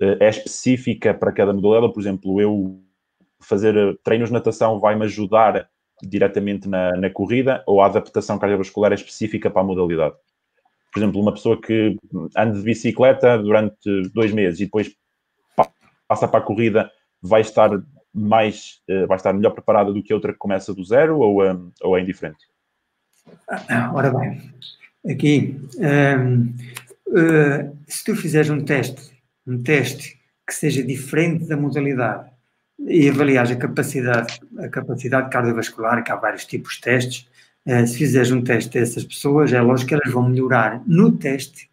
eh, é específica para cada modalidade? Por exemplo, eu fazer treinos de natação vai-me ajudar diretamente na, na corrida ou a adaptação cardiovascular é específica para a modalidade? Por exemplo, uma pessoa que anda de bicicleta durante dois meses e depois passa para a corrida vai estar mais, uh, vai estar melhor preparada do que outra que começa do zero ou, ou é indiferente? Ora bem, aqui, um, uh, se tu fizeres um teste, um teste que seja diferente da modalidade e avaliares a capacidade, a capacidade cardiovascular, que há vários tipos de testes, uh, se fizeres um teste dessas pessoas, é lógico que elas vão melhorar no teste,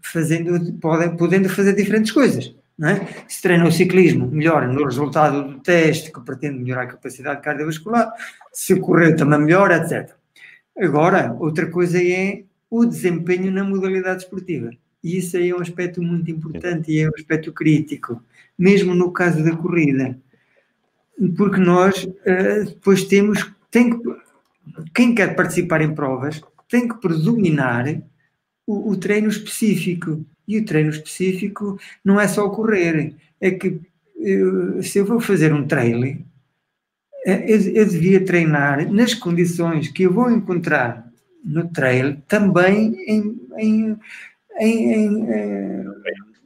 fazendo, podem, podendo fazer diferentes coisas. É? Se treina o ciclismo, melhora no resultado do teste, que pretende melhorar a capacidade cardiovascular, se correr também melhora, etc. Agora, outra coisa é o desempenho na modalidade esportiva. E isso aí é um aspecto muito importante e é um aspecto crítico, mesmo no caso da corrida. Porque nós uh, depois temos, tem que, quem quer participar em provas tem que predominar o, o treino específico. E o treino específico não é só correr, é que eu, se eu vou fazer um trail, eu, eu devia treinar nas condições que eu vou encontrar no trail, também em, em, em, em eh,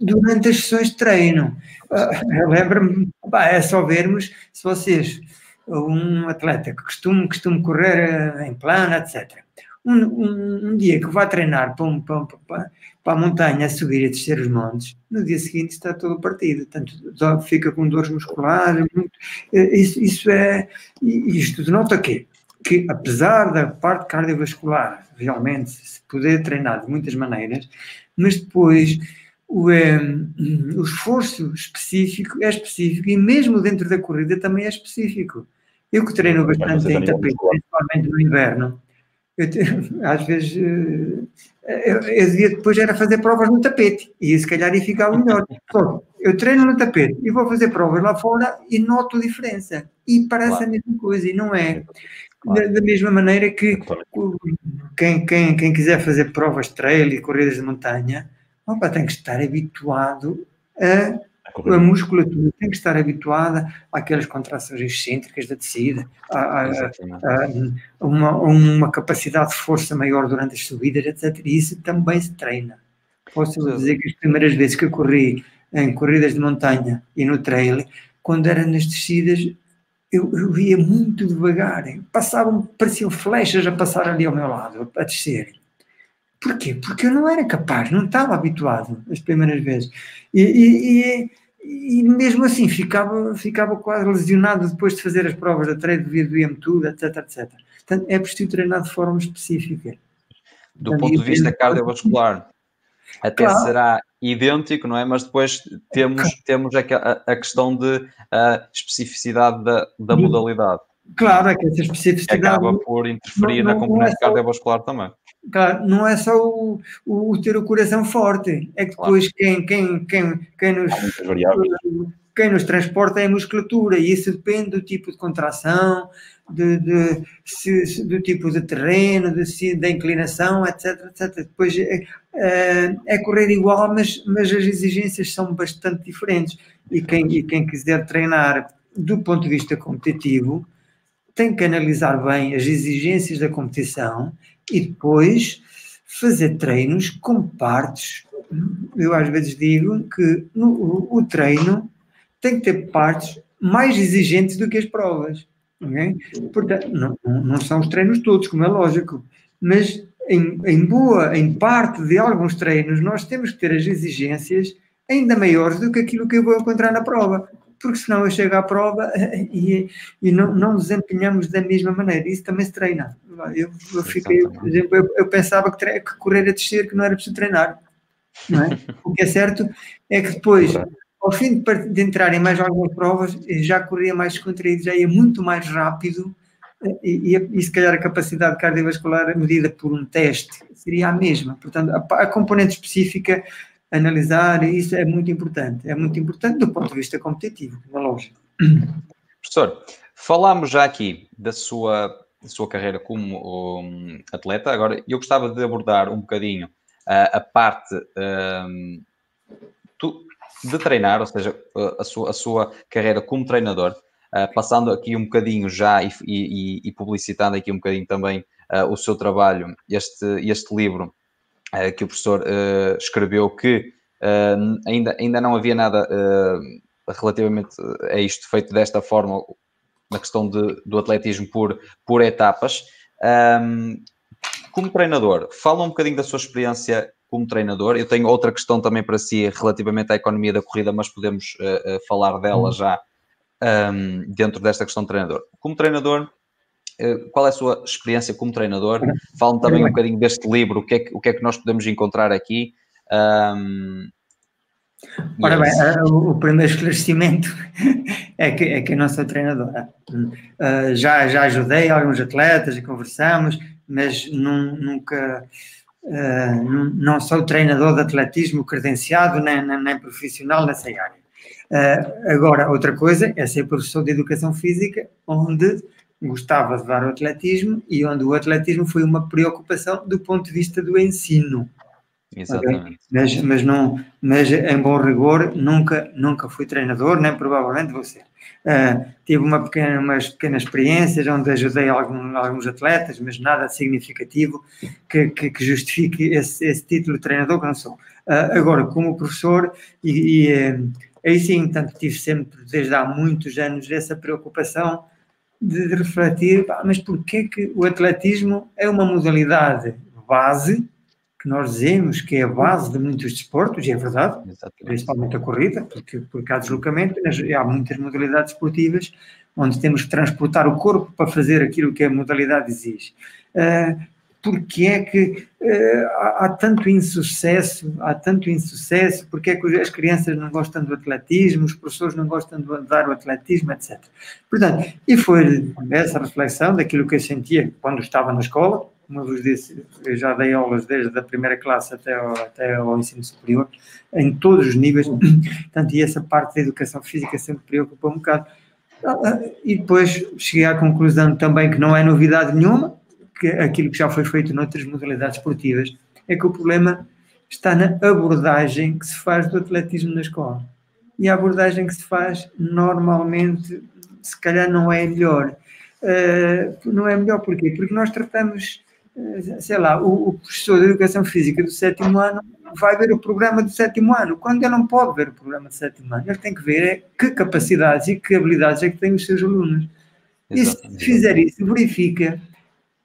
durante as sessões de treino. Uh, Lembro-me, é só vermos se vocês, um atleta que costuma, costuma correr eh, em plano, etc. Um, um, um, dia que vá treinar para, um, para, a montanha, a subir e a descer os montes, no dia seguinte está todo partido, tanto fica com dores musculares, muito, eh, isso, isso é, isto denota que, que apesar da parte cardiovascular, realmente, se poder treinar de muitas maneiras, mas depois o, é, o esforço específico é específico e mesmo dentro da corrida também é específico. Eu que treino bastante em tapete, principalmente no inverno, eu, às vezes eu, eu devia depois era fazer provas no tapete e se calhar ia ficar melhor. eu treino no tapete e vou fazer provas lá fora e noto a diferença e parece claro. a mesma coisa e não é. Claro. Da, da, mesma maneira que quem, quem, quem quiser fazer provas de trail e corridas de montanha, opa, tem que estar habituado a a musculatura tem que estar habituada àquelas contrações excêntricas da tecida, a, a, a, uma, uma, capacidade de força maior durante as subidas, etc. E isso também se treina. Posso dizer que as primeiras vezes que eu corri em corridas de montanha e no trail, quando era nas descidas, eu, eu ia muito devagar, passavam, pareciam flechas a passar ali ao meu lado, a descer. Porquê? Porque eu não era capaz, não estava habituado as primeiras vezes. E, e, e, e, mesmo assim ficava, ficava quase lesionado depois de fazer as provas da treino, doía-me tudo, etc, etc. Portanto, é preciso treinar de forma específica. Do Portanto, ponto de vista cardiovascular, até claro. será idêntico, não é? Mas depois temos, temos a, a questão de a especificidade da, da modalidade. Claro, é que essa especificidade. Acaba por interferir não, não, na componente é só, cardiovascular também. Claro, não é só o, o, ter o coração forte, é que depois claro. quem, quem, quem, quem, nos, quem nos transporta é a musculatura e isso depende do tipo de contração, de, de, se, do tipo de terreno, de, se, da inclinação, etc, etc. Depois é, é, é, correr igual, mas, mas as exigências são bastante diferentes e quem, e quem quiser treinar do ponto de vista competitivo tem que analisar bem as exigências da competição e depois fazer treinos com partes. Eu às vezes digo que no, o treino tem que ter partes mais exigentes do que as provas. Okay? Portanto, não, não são os treinos todos, como é lógico, mas em, em boa, em parte de alguns treinos, nós temos que ter as exigências ainda maiores do que aquilo que eu vou encontrar na prova porque senão eu chego à prova e, e não, não desempenhamos da mesma maneira. Isso também se treina. Eu, eu fiquei, por exemplo, eu, eu pensava que, tre- que correr a descer, que não era preciso treinar. Não é? O que é certo é que depois, ao fim de, de entrar em mais algumas provas, já corria mais descontraído, já ia muito mais rápido e, e, e, se calhar a capacidade cardiovascular medida por um teste seria a mesma. Portanto, a, a componente específica analisar, isso é muito importante. É muito importante do ponto de vista competitivo, na loja. Professor, falámos já aqui da sua, da sua carreira como um, atleta, agora eu gostava de abordar um bocadinho uh, a parte um, de treinar, ou seja, a sua, a sua carreira como treinador, uh, passando aqui um bocadinho já e, e, e publicitando aqui um bocadinho também uh, o seu trabalho, este, este livro que o professor uh, escreveu que uh, ainda, ainda não havia nada relativamente a isto feito desta forma, na questão de, do atletismo por, por etapas. Um, como treinador, fala um bocadinho da sua experiência como treinador. Eu tenho outra questão também para si relativamente à economia da corrida, mas podemos uh, uh, falar dela uhum. já um, dentro desta questão de treinador. Como treinador, eh, qual é a sua experiência como treinador? Fale-me também um bocadinho deste livro, o que é que, o que, é que nós podemos encontrar aqui. Um, Ora bem, eh, o primeiro esclarecimento é que, é que eu não sou treinadora. Uh, já, já ajudei alguns atletas e conversamos, mas nunca uh, não, sou treinador de atletismo credenciado nem, nem, nem profissional nessa área. Agora, outra coisa é ser professor de educação física, onde gostava de dar o atletismo e onde o atletismo foi uma preocupação do ponto de vista do ensino. Exatamente. Okay? Mas, mas, não, mas em bom rigor, nunca, nunca fui treinador, nem provavelmente vou ser. Uh, tive uma pequena, umas pequenas experiências onde ajudei algum, alguns atletas, mas nada significativo que, que, que justifique esse, esse, título de treinador que não sou. Uh, agora, como professor, e, e uh, aí sim, tanto tive sempre, desde há muitos anos, essa preocupação de, de refletir, pá, mas porquê que o atletismo é uma modalidade base que nós dizemos que é a base de muitos desportos, e é verdade, Exatamente. principalmente a corrida, porque, porque há deslocamento, há muitas modalidades esportivas onde temos que transportar o corpo para fazer aquilo que a modalidade exige. Uh, porque é que uh, há, há, tanto insucesso, há tanto insucesso, porque é que as crianças não gostam do atletismo, os professores não gostam de dar o atletismo, etc. Portanto, e foi essa reflexão daquilo que eu sentia quando estava na escola, como eu vos disse, eu já dei aulas desde a primeira classe até ao, até ao ensino superior, em todos os níveis, portanto, e essa parte da educação física sempre preocupa um bocado. Ah, ah, e depois cheguei à conclusão também que não é novidade nenhuma, que aquilo que já foi feito noutras modalidades esportivas, é que o problema está na abordagem que se faz do atletismo na escola. E a abordagem que se faz normalmente, se calhar, não é melhor. Uh, não é melhor porquê? Porque nós tratamos eh, sei lá, o, o, professor de Educação Física do sétimo ano vai ver o programa do sétimo ano, quando ele não pode ver o programa do sétimo ano. Ele tem que ver é que capacidades e que habilidades é que têm os seus alunos. E se fizer isso, verifica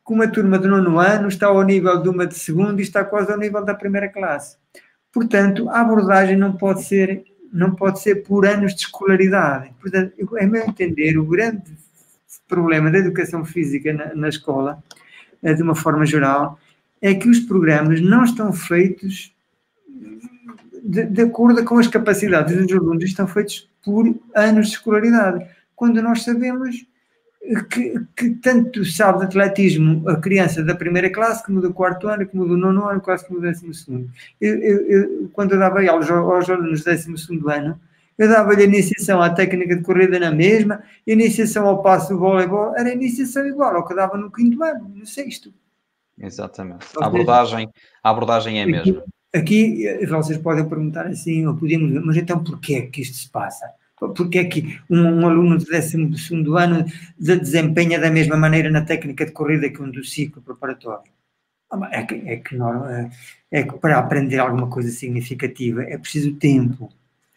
que uma turma do nono ano está ao nível de uma de segundo e está quase ao nível da primeira classe. Portanto, a abordagem não pode ser, não pode ser por anos de escolaridade. Portanto, é meu entender, o grande problema da educação física na, na escola eh, de uma forma geral, é que os programas não estão feitos de, de acordo com as capacidades dos alunos, estão feitos por anos de escolaridade. Quando nós sabemos que, que, tanto sabe de atletismo a criança da primeira classe, como do quarto ano, como do nono ano, quase como do décimo segundo. Eu, eu, eu, quando eu dava aulas aos alunos do décimo segundo ano, eu dava-lhe iniciação à técnica de corrida na mesma, iniciação ao passo do voleibol, era iniciação igual ao que dava no quinto ano, no sexto. Exatamente. A abordagem, a abordagem é a mesma. Aqui, vocês podem perguntar assim, ou podemos mas então porquê que isto se passa? Porquê que um, um aluno do 12 ano desempenha da mesma maneira na técnica de corrida que um do ciclo preparatório? Ah, é que, é que, não, é, é que para aprender alguma coisa significativa é preciso tempo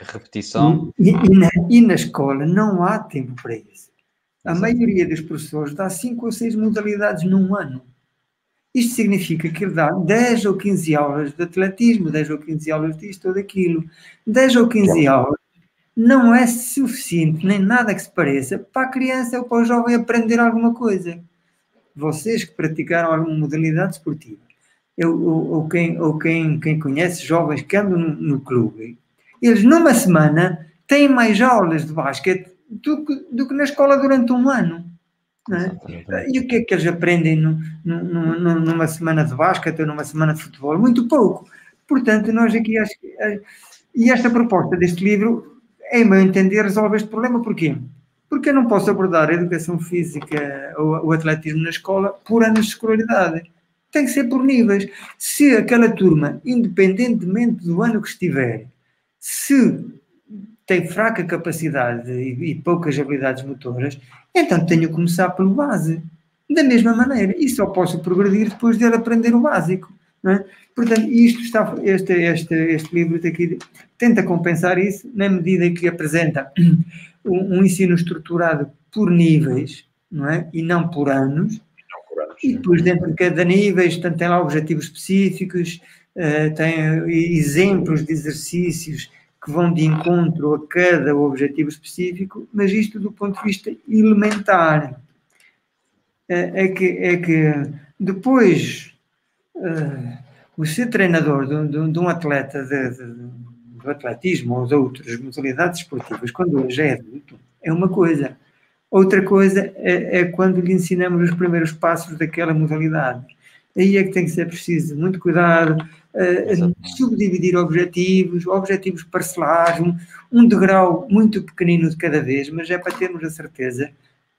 repetição. E, e, na, e, na, escola não há tempo para isso. A Exato. maioria dos professores dá 5 ou 6 modalidades num ano. Isto significa que ele dá 10 ou 15 aulas de atletismo, 10 ou 15 aulas disto ou daquilo. 10 ou 15 aulas não é suficiente, nem nada que se pareça, para a criança ou para o jovem aprender alguma coisa. Vocês que praticaram alguma modalidade esportiva, eu, ou, ou, quem, ou quem, quem conhece jovens que andam no, no clube, eles numa semana têm mais aulas de basquete do que, do que na escola durante um ano. É? E o que é que eles aprendem no, no, no, numa semana de basquete ou numa semana de futebol? Muito pouco. Portanto, nós aqui acho que, eh, e esta proposta deste livro, em meu entender, resolve este problema. Porquê? Porque eu não posso abordar a educação física ou o atletismo na escola por anos de escolaridade. Tem que ser por níveis. Se aquela turma, independentemente do ano que estiver, se tem fraca capacidade e, e, poucas habilidades motoras, então tenho que começar pelo base. Da mesma maneira, e só posso progredir depois de aprender o básico. É? Portanto, isto está, este, este, este livro aqui tenta compensar isso na medida que apresenta um, um ensino estruturado por níveis não é? e não por anos. E depois, dentro de cada nível, portanto, tem lá objetivos específicos, uh, tem exemplos de exercícios que vão de encontro a cada objetivo específico, mas isto do ponto de vista elementar. É, é que, é que depois uh, o ser treinador de, de, de um atleta de, do atletismo ou de outras modalidades esportivas, quando ele já é adulto, é uma coisa. Outra coisa é, é quando lhe ensinamos os primeiros passos daquela modalidade. Aí é que tem que ser preciso muito cuidado, uh, subdividir objetivos, objetivos parcelares, um, um degrau muito pequenino de cada vez, mas é para termos a certeza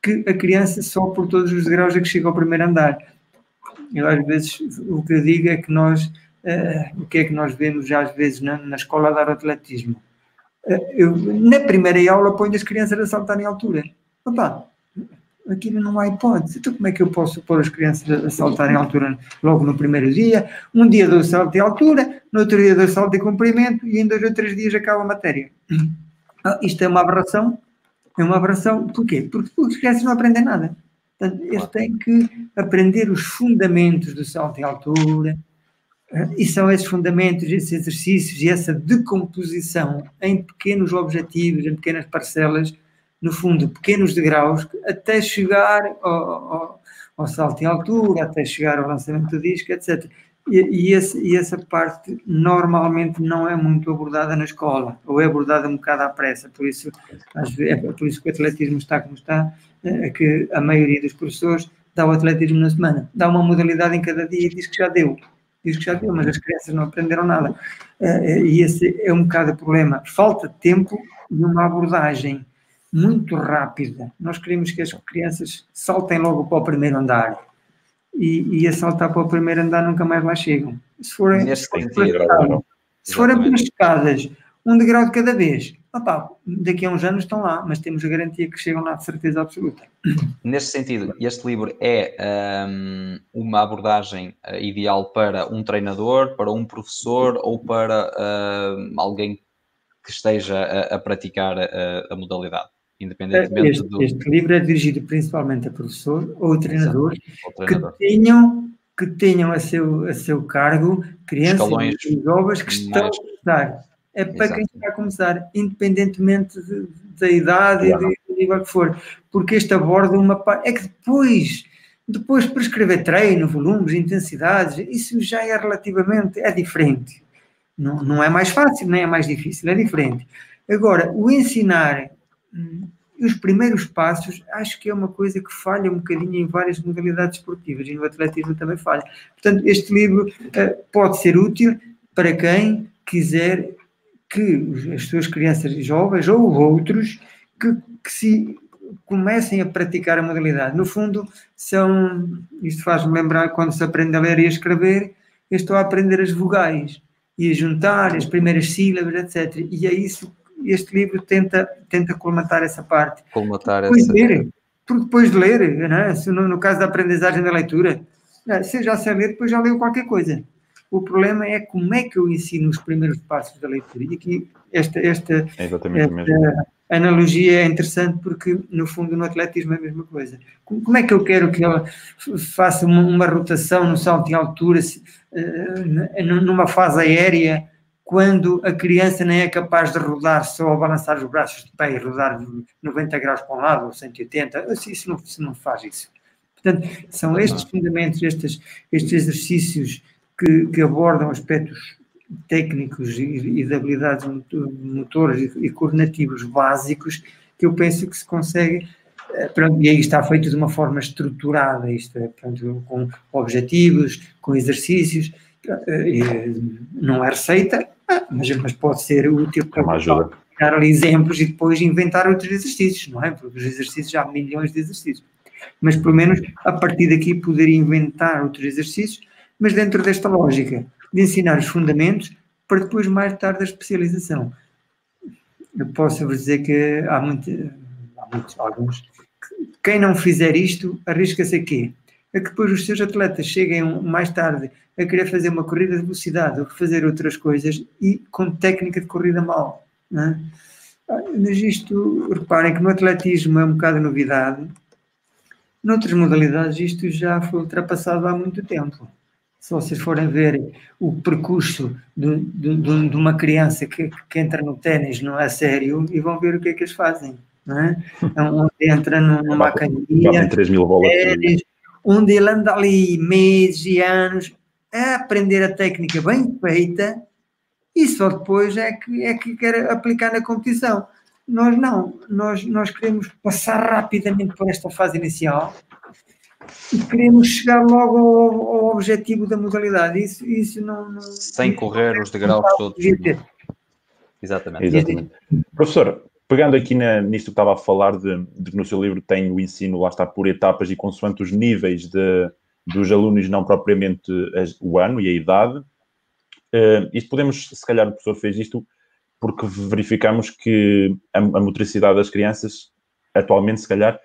que a criança só por todos os degraus é que chega ao primeiro andar. Eu às vezes o que eu digo é que nós uh, o que é que nós vemos às vezes na, na escola de atletismo. Uh, eu, na primeira aula ponho as crianças a saltar em altura. Opa, aquilo não há hipótese. Então, como é que eu posso pôr as crianças a saltar em altura logo no primeiro dia? Um dia dou salto de altura, no outro dia dou salto de comprimento e em dois ou três dias acaba a matéria. Ah, isto é uma aberração. É uma aberração. Porquê? Porque as crianças não aprendem nada. Portanto, eles têm que aprender os fundamentos do salto em altura, ah, e são esses fundamentos, esses exercícios e essa decomposição em pequenos objetivos, em pequenas parcelas, no fundo, pequenos degraus até chegar ao, ao, ao salto em altura, até chegar ao lançamento do disco, etc. E, e, esse, e, essa parte normalmente não é muito abordada na escola, ou é abordada um bocado à pressa, por isso, vezes, é por isso que o atletismo está como está, que a maioria dos professores dá o atletismo na semana, dá uma modalidade em cada dia e diz que já deu, diz que já deu, mas as crianças não aprenderam nada. É, é, e esse é um bocado o problema, falta tempo e uma abordagem muito rápida. Nós queremos que as crianças saltem logo para o primeiro andar e, e a saltar para o primeiro andar nunca mais lá chegam. Se forem, se forem, escadas, se forem pelas escadas, um degrau de cada vez, opa, daqui a uns anos estão lá, mas temos a garantia que chegam lá de certeza absoluta. Neste sentido, este livro é um, uma abordagem uh, ideal para um treinador, para um professor ou para uh, alguém que esteja a, a praticar a, a modalidade? independentemente este, do... Este livro é dirigido principalmente a professor ou treinadores treinador. que tenham, que tenham a seu, a seu cargo crianças Escalões e jovens que estão mais... a começar. É para Exato. quem está a começar, independentemente de, da idade e do nível que for. Porque este aborda uma parte... É que depois... Depois, prescrever treino, volumes, intensidades, isso já é relativamente, é diferente. Não, não é mais fácil, nem é mais difícil, é diferente. Agora, o ensinar os primeiros passos, acho que é uma coisa que falha um bocadinho em várias modalidades esportivas e no atletismo também falha. Portanto, este livro uh, pode ser útil para quem quiser que as suas crianças jovens ou outros que, que se comecem a praticar a modalidade. No fundo, são, isto faz-me lembrar quando se aprende a ler e a escrever, eu estou a aprender as vogais e a juntar as primeiras sílabas, etc. E é isso este livro tenta, tenta colmatar essa parte. Colmatar depois essa. Ler, porque depois de ler, né? no, no, caso da aprendizagem da leitura, né? se já sei ler, depois já leu qualquer coisa. O problema é como é que eu ensino os primeiros passos da leitura. E aqui esta, esta, é esta analogia é interessante porque, no fundo, no atletismo é a mesma coisa. Como é que eu quero que ela faça uma, uma rotação no salto em altura, se, uh, numa fase aérea, quando a criança nem é capaz de rodar só a balançar os braços de pé e rodar 90 graus para um lado ou 180, isso não, isso não faz isso. Portanto, são estes fundamentos, estes, estes exercícios que, que abordam aspectos técnicos e, e de habilidades motoras e, e coordenativos básicos que eu penso que se consegue eh, Pronto, e aí está feito de uma forma estruturada, isto é, pronto, com objetivos, com exercícios, eh, não é receita, mas, mas pode ser útil para dar ali exemplos e depois inventar outros exercícios, não é? Porque os exercícios já há milhões de exercícios. Mas pelo menos a partir daqui poder inventar outros exercícios, mas dentro desta lógica de ensinar os fundamentos para depois mais tarde a especialização. Eu posso vos dizer que há, muito, há muitos, alguns, quem não fizer isto arrisca-se a quê? A que depois os seus atletas cheguem mais tarde a querer fazer uma corrida de velocidade ou fazer outras coisas e com técnica de corrida mal. É? Mas isto, reparem que no atletismo é um bocado novidade, noutras modalidades isto já foi ultrapassado há muito tempo. Se vocês forem ver o percurso de, de, de uma criança que, que, entra no ténis não é sério e vão ver o que é que eles fazem. Não é? Então, onde entra numa academia, 3 mil bolas, ténis, onde ele anda ali meses e anos a aprender a técnica bem feita e só depois é que, é que quer aplicar na competição. Nós não, nós, nós queremos passar rapidamente por esta fase inicial e queremos chegar logo ao, ao objetivo da modalidade. Isso, isso não, não Sem correr os degraus todos. Exatamente. Exatamente. Professor, pegando aqui na, nisto que estava a falar, de, de que no seu livro tem o ensino, lá está, por etapas e consoante os níveis de, dos alunos, não propriamente o ano e a idade. Uh, isto podemos, se calhar o professor fez isto porque verificamos que a, a motricidade das crianças atualmente, se calhar,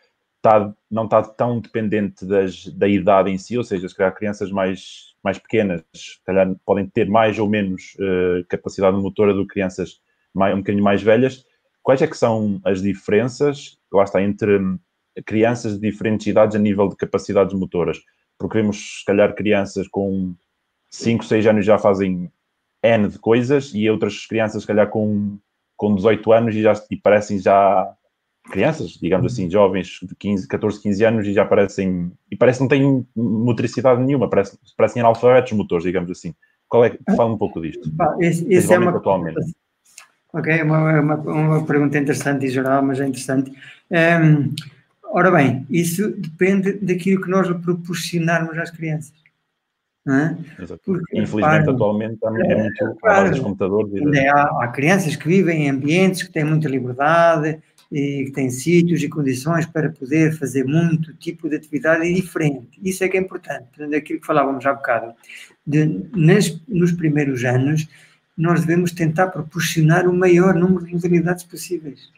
está, não está tão dependente das, da idade em si, ou seja, se calhar crianças mais, mais pequenas, calhar podem ter mais ou menos uh, capacidade motora do que crianças mais, um bocadinho mais velhas. Quais é que são as diferenças, lá está, entre hum, crianças de diferentes idades a nível de capacidades motoras? Porque vemos, se calhar, crianças com 5, 6 anos já fazem N de coisas e outras crianças, se calhar, com, com 18 anos e, já, e parecem já crianças, digamos assim, jovens de 15, 14, 15 anos e já parecem, e parece que não têm motricidade nenhuma, parece, parecem analfabetos motores, digamos assim. Qual é, fala um pouco disto. Esse, esse é uma, atualmente. Ok, é uma, é uma, uma pergunta interessante e geral, mas é interessante. Um, ora bem, isso depende daquilo que nós proporcionarmos às crianças. É? Porque, Infelizmente, atualmente é, é muito claro, computadores. E há, há crianças que vivem em ambientes que têm muita liberdade, e que têm sítios e condições para poder fazer muito tipo de atividade diferente. Isso é que é importante. Portanto, aquilo que falávamos há bocado, de, nas, nos primeiros anos, nós devemos tentar proporcionar o maior número de modalidades possíveis.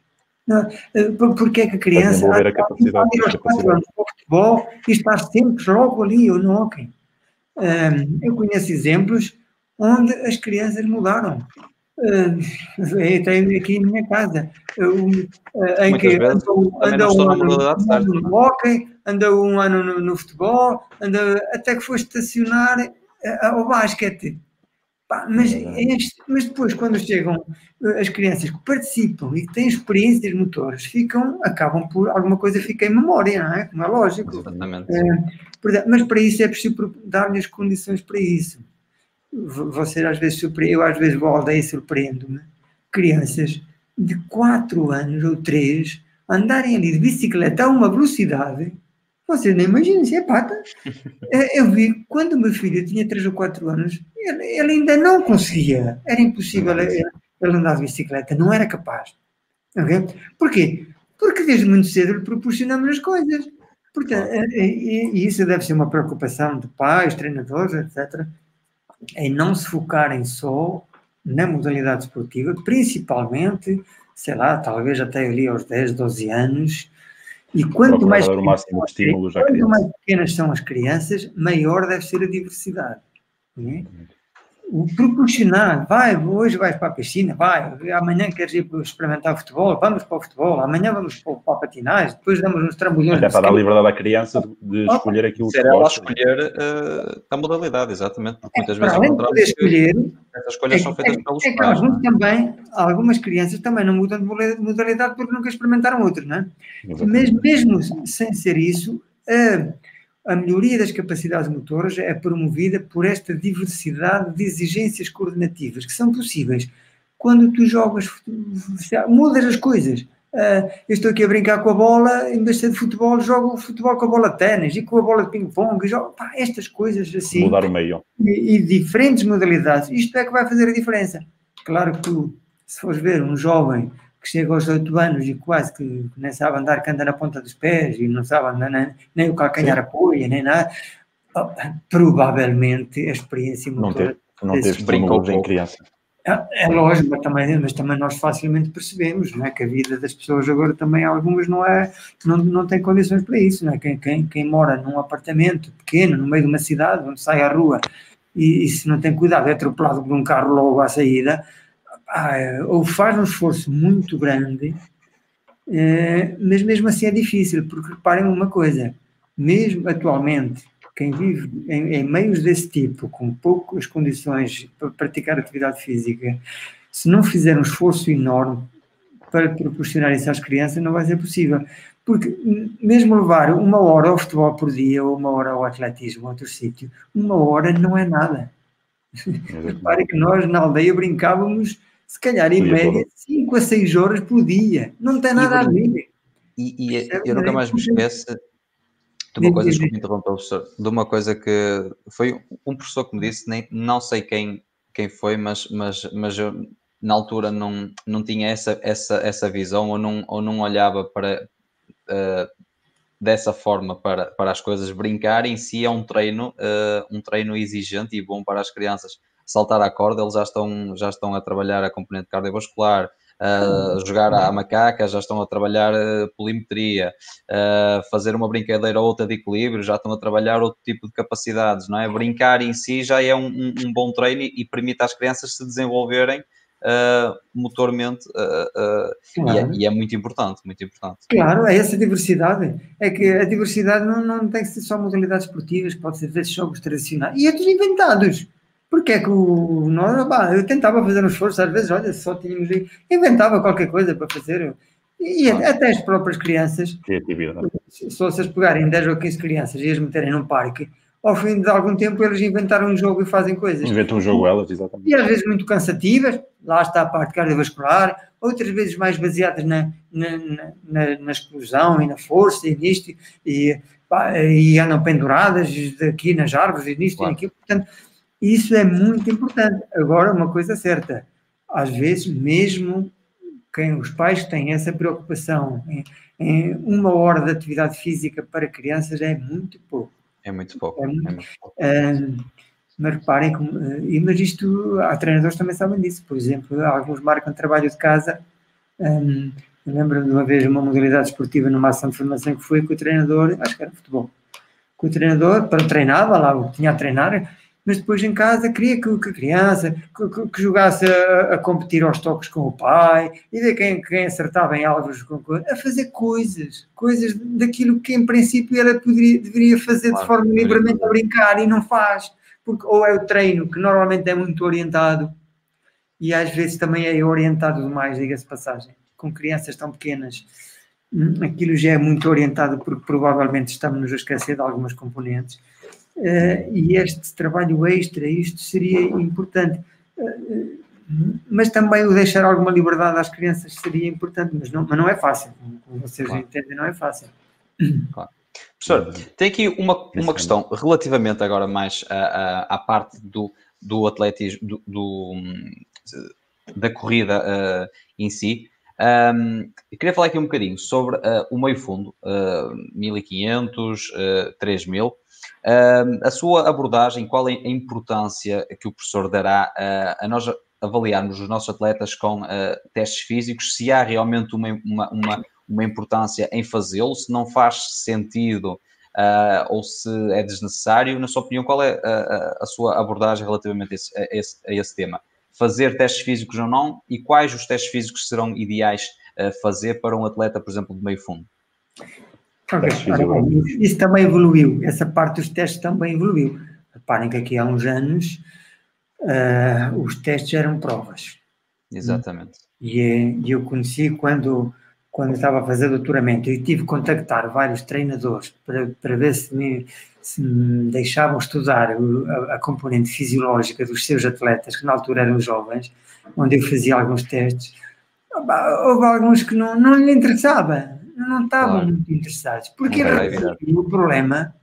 Não, eh, porque é que a criança a capacidade, ir aos quatro anos para o futebol e está sempre logo ali ou no hockey. Um, eu conheço exemplos onde as crianças mudaram. Uh, tenho aqui em minha casa, uh, em que anda, anda um ano no, no hockey, anda um ano no, no, futebol, anda, até que foi estacionar uh, ao basquete. Pá, mas, este, mas depois, quando chegam as crianças que participam e que têm experiências motoras, ficam, acabam por alguma coisa fica em memória, não é? Como é lógico. Exatamente. mas para isso é preciso dar-lhes condições para isso você às vezes surpreende, eu às vezes vou à aldeia e surpreendo-me, crianças de 4 anos ou 3 andarem ali de bicicleta a uma velocidade, vocês nem imaginam, se é pata. É, eu vi, quando o meu filho tinha 3 ou 4 anos, ele, ele ainda não conseguia, era impossível ele, ele andar de bicicleta, não era capaz. Okay? Porquê? Porque desde muito cedo lhe proporcionamos as coisas. Portanto, e, e isso deve ser uma preocupação de pais, treinadores, etc em não se focarem só na modalidade esportiva, principalmente, sei lá, talvez até ali aos 10, 12 anos, e quanto mais, pequenas, quanto mais pequenas são as crianças, maior deve ser a diversidade. É? O proporcionar, vai, hoje vais para a piscina, vai, amanhã queres ir experimentar futebol, vamos para o futebol, amanhã vamos para, para a patinagem, depois damos uns trambolhões. É para dar a liberdade à criança de escolher aquilo que ela escolher uh, a modalidade, exatamente, porque muitas é, vezes além de poder escolher, essas escolhas é, são feitas é, pelos é pais. É? também, algumas crianças também não mudam de modalidade porque nunca experimentaram outras, não é? Mas mesmo sem ser isso, uh, a melhoria das capacidades motoras é promovida por esta diversidade de exigências coordenativas que são possíveis quando tu jogas, mudas as coisas. Uh, eu estou aqui a brincar com a bola, em vez de futebol, jogo futebol com a bola de ténis e com a bola de ping-pong, estas coisas assim. Mudar o meio. E, e, diferentes modalidades. Isto é que vai fazer a diferença. Claro que tu, se fores ver um jovem que chega aos 8 anos e quase que nem sabe andar, que anda na ponta dos pés e não sabe andar nem, nem o calcanhar Sim. apoia, nem nada, provavelmente a experiência não teve, não teve brincos em criança. É, é lógico, mas também, mas também nós facilmente percebemos não é, que a vida das pessoas agora também, algumas não, é, não, não tem condições para isso. Não é? quem, quem, quem mora num apartamento pequeno, no meio de uma cidade, onde sai à rua e, e se não tem cuidado é atropelado por um carro logo à saída, ou faz um esforço muito grande, eh, mas mesmo assim é difícil, porque reparem uma coisa, mesmo atualmente, quem vive em, em meios desse tipo, com poucas condições para praticar atividade física, se não fizer um esforço enorme para proporcionar isso às crianças, não vai ser possível. Porque mesmo levar uma hora ao futebol por dia ou uma hora ao atletismo ou outro sítio, uma hora não é nada. Repare que nós na aldeia brincávamos se calhar em média 5 a 6 horas por dia. Não tem nada e, a ver. E, e eu nunca mais me esqueço de uma coisa, desculpe interromper, professor, de uma coisa que foi um professor que me disse, nem, não sei quem, quem foi, mas, mas, mas eu na altura não, não tinha essa, essa, essa visão ou não, ou não olhava para uh, dessa forma para, para as coisas. Brincar em si é um treino, uh, um treino exigente e bom para as crianças saltar à corda, eles já estão, já estão a trabalhar a componente cardiovascular, a jogar à macaca, já estão a trabalhar a polimetria, a fazer uma brincadeira ou outra de equilíbrio, já estão a trabalhar outro tipo de capacidades, não é? Brincar em si já é um, um, um bom treino e permite às crianças se desenvolverem uh, motormente uh, claro. e, é, e, é, muito importante, muito importante. Claro, é essa diversidade. É que a diversidade não, não tem que ser só modalidades esportivas, pode ser vezes jogos tradicionais e outros inventados. Porque é que o. Nós, bah, eu tentava fazer um esforço, às vezes, olha, só tínhamos. Inventava qualquer coisa para fazer. E claro. até as próprias crianças. Se vocês pegarem 10 ou 15 crianças e as meterem num parque, ao fim de algum tempo eles inventaram um jogo e fazem coisas. Inventam um jogo elas, exatamente. E às vezes muito cansativas, lá está a parte cardiovascular, outras vezes mais baseadas na, na, na, na explosão e na força e nisto, e, e andam penduradas aqui nas árvores e nisto claro. e naquilo. Portanto, isso é muito importante. Agora, uma coisa certa, às vezes, mesmo quem os pais têm essa preocupação em, em uma hora de atividade física para crianças é muito pouco. É muito pouco. É muito, é muito pouco. Uh, mas reparem, como, uh, mas isto, há treinadores também sabem disso. Por exemplo, alguns marcam trabalho de casa. Um, eu lembro de uma vez uma modalidade esportiva numa ação de formação que foi com o treinador, acho que era futebol, com o treinador, para treinar, lá, tinha a treinar, mas depois em casa queria que, que a criança que, que jogasse a, a, competir aos toques com o pai e ver quem, quem acertava em alvos a fazer coisas, coisas daquilo que em princípio ela poderia, deveria fazer de forma livremente a brincar e não faz, porque ou é o treino que normalmente é muito orientado e às vezes também é orientado demais, diga-se passagem, com crianças tão pequenas. Hum, aquilo já é muito orientado porque provavelmente estamos a esquecer de algumas componentes uh, e este trabalho extra, isto seria importante. Uh, mas também o deixar alguma liberdade às crianças seria importante, mas não, mas não é fácil, como vocês claro. entendem, não é fácil. Claro. Professor, tem aqui uma, uma questão relativamente agora mais à, à, à parte do, do atletismo, do, do da corrida uh, em si. Um, queria falar aqui um bocadinho sobre uh, o meio fundo, uh, 1500, uh, 3000. A sua abordagem, qual é a importância que o professor dará uh, a nós avaliarmos os nossos atletas com uh, testes físicos, se há realmente uma, uma, uma, uma importância em fazê-lo, se não faz sentido uh, ou se é desnecessário, na sua opinião, qual é a, a sua abordagem relativamente a esse, a, esse, a esse, tema? Fazer testes físicos ou não e quais os testes físicos serão ideais uh, fazer para um atleta, por exemplo, de meio fundo? Okay. Isso também evoluiu, essa parte dos testes também evoluiu. Reparem que aqui há uns anos uh, os testes eram provas. Exatamente. E, e eu conheci quando, quando estava a fazer doutoramento e tive que contactar vários treinadores para, para ver se me, se me deixavam estudar a, a componente fisiológica dos seus atletas, que na altura eram jovens, onde eu fazia alguns testes. Houve alguns que não, não lhe interessava, não estavam claro. muito interessados, porque era o problema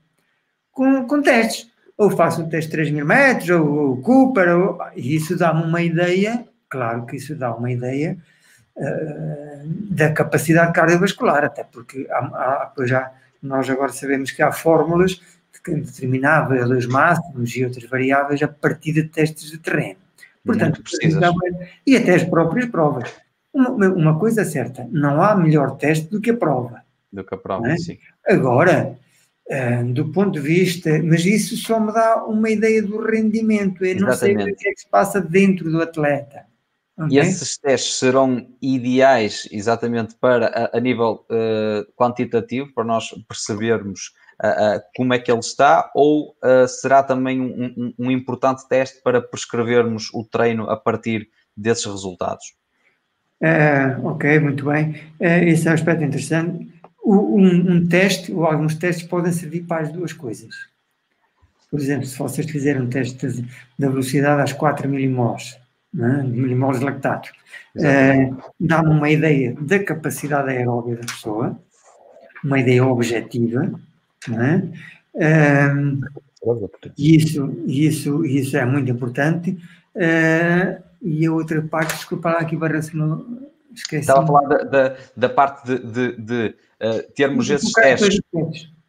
com, com testes. Ou faço um teste de 3 mil metros, ou, o Cooper, ou, e isso dá-me uma ideia, claro que isso dá uma ideia uh, da capacidade cardiovascular, até porque há, há, pois já, nós agora sabemos que há fórmulas que determinam valores máximos e outras variáveis a partir de testes de terreno. Portanto, e até as próprias provas. Uma, uma coisa é certa, não há melhor teste do que a prova. Do que a prova, é? sim. Agora, uh, do ponto de vista, mas isso só me dá uma ideia do rendimento, eu não sei o que é que se passa dentro do atleta. Okay? E esses testes serão ideais exatamente para, a, a nível uh, quantitativo, para nós percebermos uh, como é que ele está, ou será também um, um, um, importante teste para prescrevermos o treino a partir desses resultados? Uh, ok, muito bem. Uh, esse é um aspecto interessante. O, um, um, teste, ou alguns testes, podem servir para as duas coisas. Por exemplo, se vocês fizerem um teste da velocidade às 4 milimoles, é? milimoles de lactato, uh, dá-me uma ideia da capacidade aeróbica da pessoa, uma ideia objetiva, é? isso, isso, isso é muito importante. Uh, e a outra parte, desculpa lá aqui, parece não esqueci. Estava a falar da, da, da parte de, de, de uh, termos esses testes.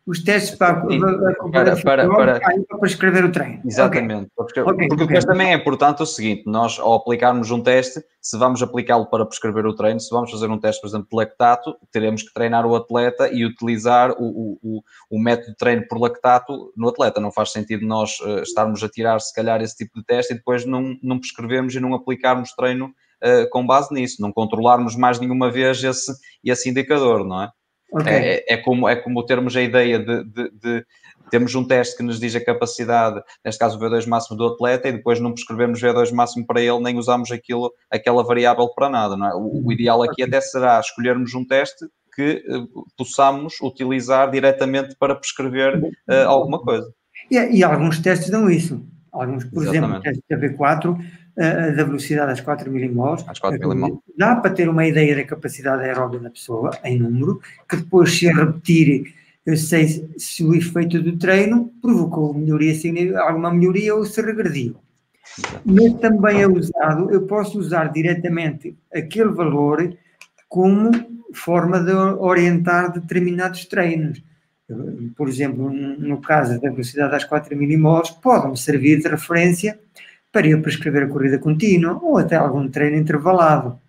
Os testes para, para, para, para, para, escrever o treino. Exatamente. Okay. Porque, okay. porque também é importante o seguinte: nós, ao aplicarmos um teste, se vamos aplicá-lo para prescrever o treino, se vamos fazer um teste, por exemplo, de lactato, teremos que treinar o atleta e utilizar o, o, o método de treino por lactato no atleta. Não faz sentido nós uh, estarmos a tirar, se calhar, esse tipo de teste e depois não, não prescrevermos e não aplicarmos treino uh, com base nisso, não controlarmos mais nenhuma vez esse, esse indicador, não é? Okay. É, é, como, é como termos a ideia de, de, de, temos um teste que nos diz a capacidade, neste caso o V2 máximo do atleta, e depois não prescrevemos V2 máximo para ele, nem usamos aquilo, aquela variável para nada. É? o, o ideal aqui até será escolhermos um teste que uh, possamos utilizar diretamente para prescrever uh, alguma coisa. E, e, alguns testes dão isso. Alguns, por Exatamente. exemplo, o teste da V4 da velocidade às 4 milimoles. Às 4 milimoles. Dá para ter uma ideia da capacidade aeróbica da pessoa, em número, que depois, se a repetir, eu sei se o efeito do treino provocou melhoria, alguma melhoria ou se regrediu. Mas também é usado, eu posso usar diretamente aquele valor como forma de orientar determinados treinos. Por exemplo, no caso da velocidade às 4 milimoles, pode-me servir de referência para eu prescrever a corrida contínua ou até algum treino intervalado.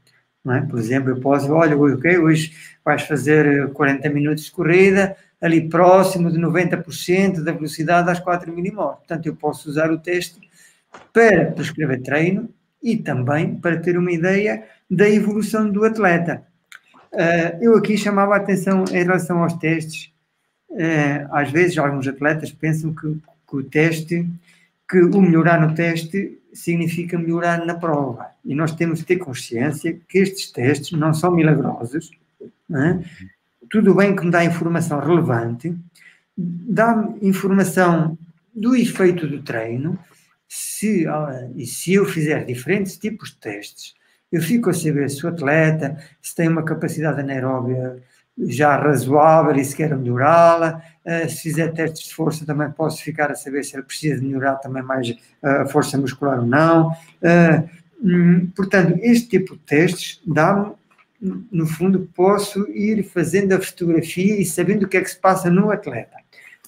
É? Por exemplo, eu posso, olha, ok, hoje vais fazer 40 minutos de corrida, ali próximo de 90% da velocidade às 4 milimoles. Portanto, eu posso usar o teste para prescrever treino e também para ter uma ideia da evolução do atleta. Uh, eu aqui chamava a atenção em relação aos testes. Uh, às vezes, alguns atletas pensam que, que o teste que o melhorar no teste significa melhorar na prova. E nós temos de ter consciência que estes testes não são milagrosos. Não é? Tudo bem que me dá informação relevante, dá informação do efeito do treino. Se, ah, e se eu fizer diferentes tipos de testes, eu fico a saber se o atleta se tem uma capacidade anaeróbia já razoável e se quer melhorá-la. Uh, se fizer testes de força, também posso ficar a saber se ele precisa melhorar também mais uh, a força muscular ou não. Uh, hum, portanto, este tipo de testes dá-me, no fundo, posso ir fazendo a fotografia e sabendo o que é que se passa no atleta.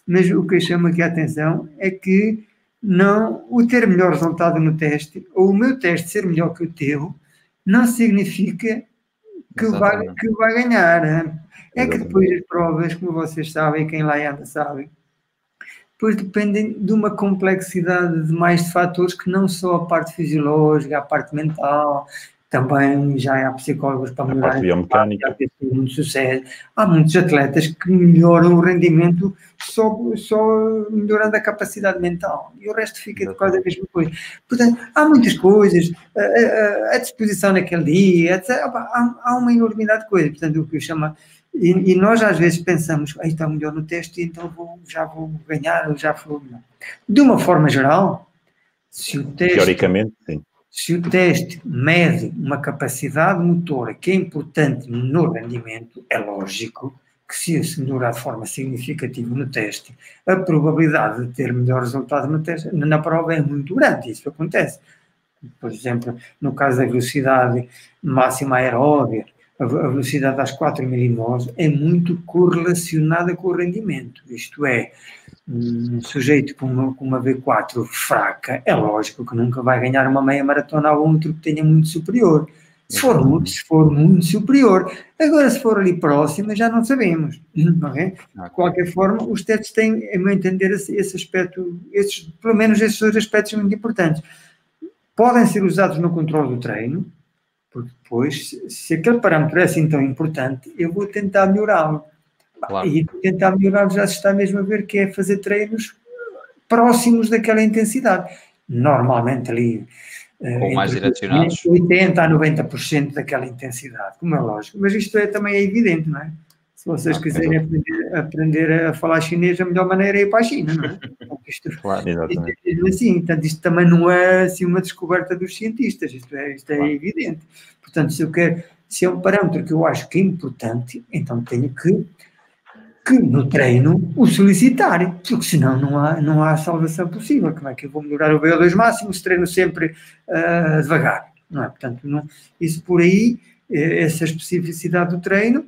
Mas o que chama aqui a atenção é que não o ter melhor resultado no teste, ou o meu teste ser melhor que o teu, não significa que vai, que vai ganhar. Né? É que depois as provas, como vocês sabem, quem lá anda sabe, depois dependem de uma complexidade de mais de fatores que não só a parte fisiológica, a parte mental, também já há psicólogos para melhorar a biomecânica. muito sucesso. Há muitos atletas que melhoram o rendimento só, só melhorando a capacidade mental e o resto fica de quase a mesma coisa. Portanto, há muitas coisas, a, a, a disposição naquele dia, etc. Há, há, uma enormidade de coisas. Portanto, o que eu chamo. E, e nós às vezes pensamos, aí está melhor no teste, então vou, já vou ganhar, já vou. De uma forma geral, se o teste. Teoricamente, sim se o teste mede uma capacidade motora que é importante no rendimento, é lógico que se se melhorar de forma significativa no teste, a probabilidade de ter melhor resultado no teste, na prova é muito grande. Isso acontece. Por exemplo, no caso da velocidade máxima aeróbia, a velocidade às 4 milimoles é muito correlacionada com o rendimento. Isto é, um sujeito com uma, com uma V4 fraca, é lógico que nunca vai ganhar uma meia maratona a outro que tenha muito superior. Se for muito, se for muito superior. Agora, se for ali próxima, já não sabemos. Não é? De qualquer forma, os testes têm, a meu entender, esse, esse aspecto, esses, pelo menos esses dois aspectos muito importantes. Podem ser usados no controle do treino, porque depois, se aquele parâmetro é assim tão importante, eu vou tentar melhorá-lo. Claro. E tentar melhorar já se está mesmo a ver que é fazer treinos próximos daquela intensidade. Normalmente ali. Eh, Ou mais direcionados. 80% a 90% daquela intensidade, como é lógico. Mas isto é, também é evidente, não é? Se vocês ah, quiserem aprender, aprender, a falar chinês, a melhor maneira é ir para a China, não é? Isto, claro, isto é assim, portanto, isto também não é assim, uma descoberta dos cientistas, isto é, isto é claro. evidente. Portanto, se eu quero, se é um parâmetro que eu acho que é importante, então tenho que que no treino o solicitar, porque senão não há, não há salvação possível. Como é que eu vou melhorar o VO2 máximo se treino sempre uh, devagar? Não é? Portanto, não, isso por aí, eh, essa especificidade do treino,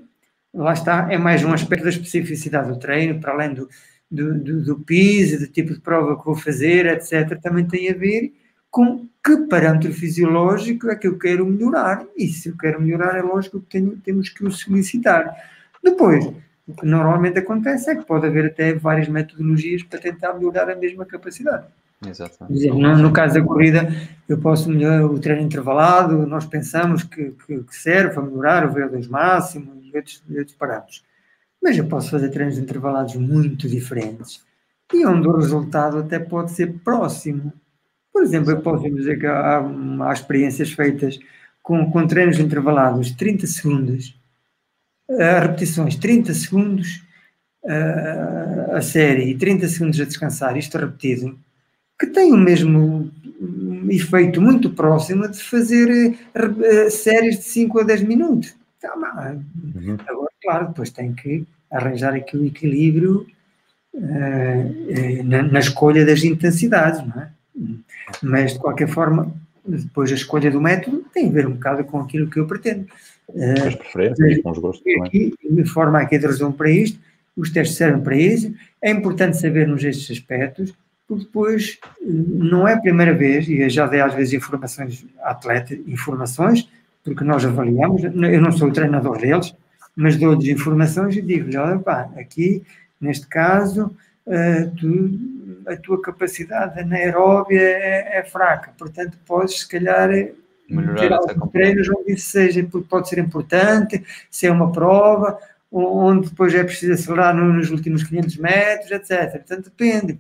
lá está, é mais um aspecto da especificidade do treino, para além do, do, do, do piso, do tipo de prova que vou fazer, etc., também tem a ver com que parâmetro fisiológico é que eu quero melhorar. E se eu quero melhorar, é lógico que tenho, temos que o solicitar. Depois, o que normalmente acontece é que pode haver até várias metodologias para tentar melhorar a mesma capacidade. Exatamente. No, no, caso da corrida, eu posso melhorar o treino intervalado, nós pensamos que, que, que serve para melhorar o VO2 máximo e outros, outros parâmetros. Mas eu posso fazer treinos intervalados muito diferentes e onde o resultado até pode ser próximo. Por exemplo, eu posso dizer que há, há experiências feitas com, com treinos intervalados 30 segundos, repetições 30 segundos uh, a série e 30 segundos a descansar, isto repetido, que tem o mesmo efeito muito próximo de fazer uh, séries de 5 a 10 minutos. Então, uhum. Agora, claro, depois tem que arranjar aqui o equilíbrio uh, na, na, escolha das intensidades, não é? Mas, de qualquer forma, depois a escolha do método tem a ver um bocado com aquilo que eu pretendo. Uh, as preferências, com os gostos aqui, De forma aqui de resumo para isto, os testes servem para isso, é importante sabermos estes aspectos, porque depois não é a primeira vez, e eu já dei às vezes informações a atleta, informações, porque nós avaliamos, eu não sou o treinador deles, mas dou-lhes informações e digo-lhe, olha pá, aqui, neste caso, uh, tu, a tua capacidade anaeróbia é, é, fraca, portanto podes, se calhar, ter alguns treinos onde isso seja, pode ser importante, se é uma prova, onde depois é preciso acelerar nos últimos 500 metros, etc. Portanto, depende.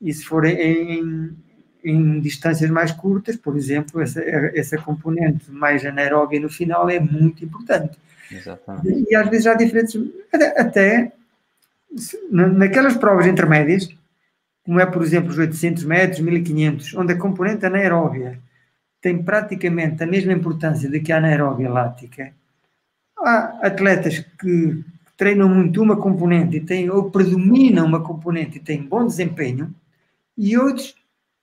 E se for em, em distâncias mais curtas, por exemplo, essa, essa componente mais anaeróbia no final é muito importante. Exatamente. E às vezes há diferentes, até naquelas provas intermédias, como é, por exemplo, os 800 metros, 1500, onde a componente anaeróbia tem praticamente a mesma importância do que a anaeróbia lática, há atletas que treinam muito uma componente e têm, ou predominam uma componente e têm bom desempenho, e outros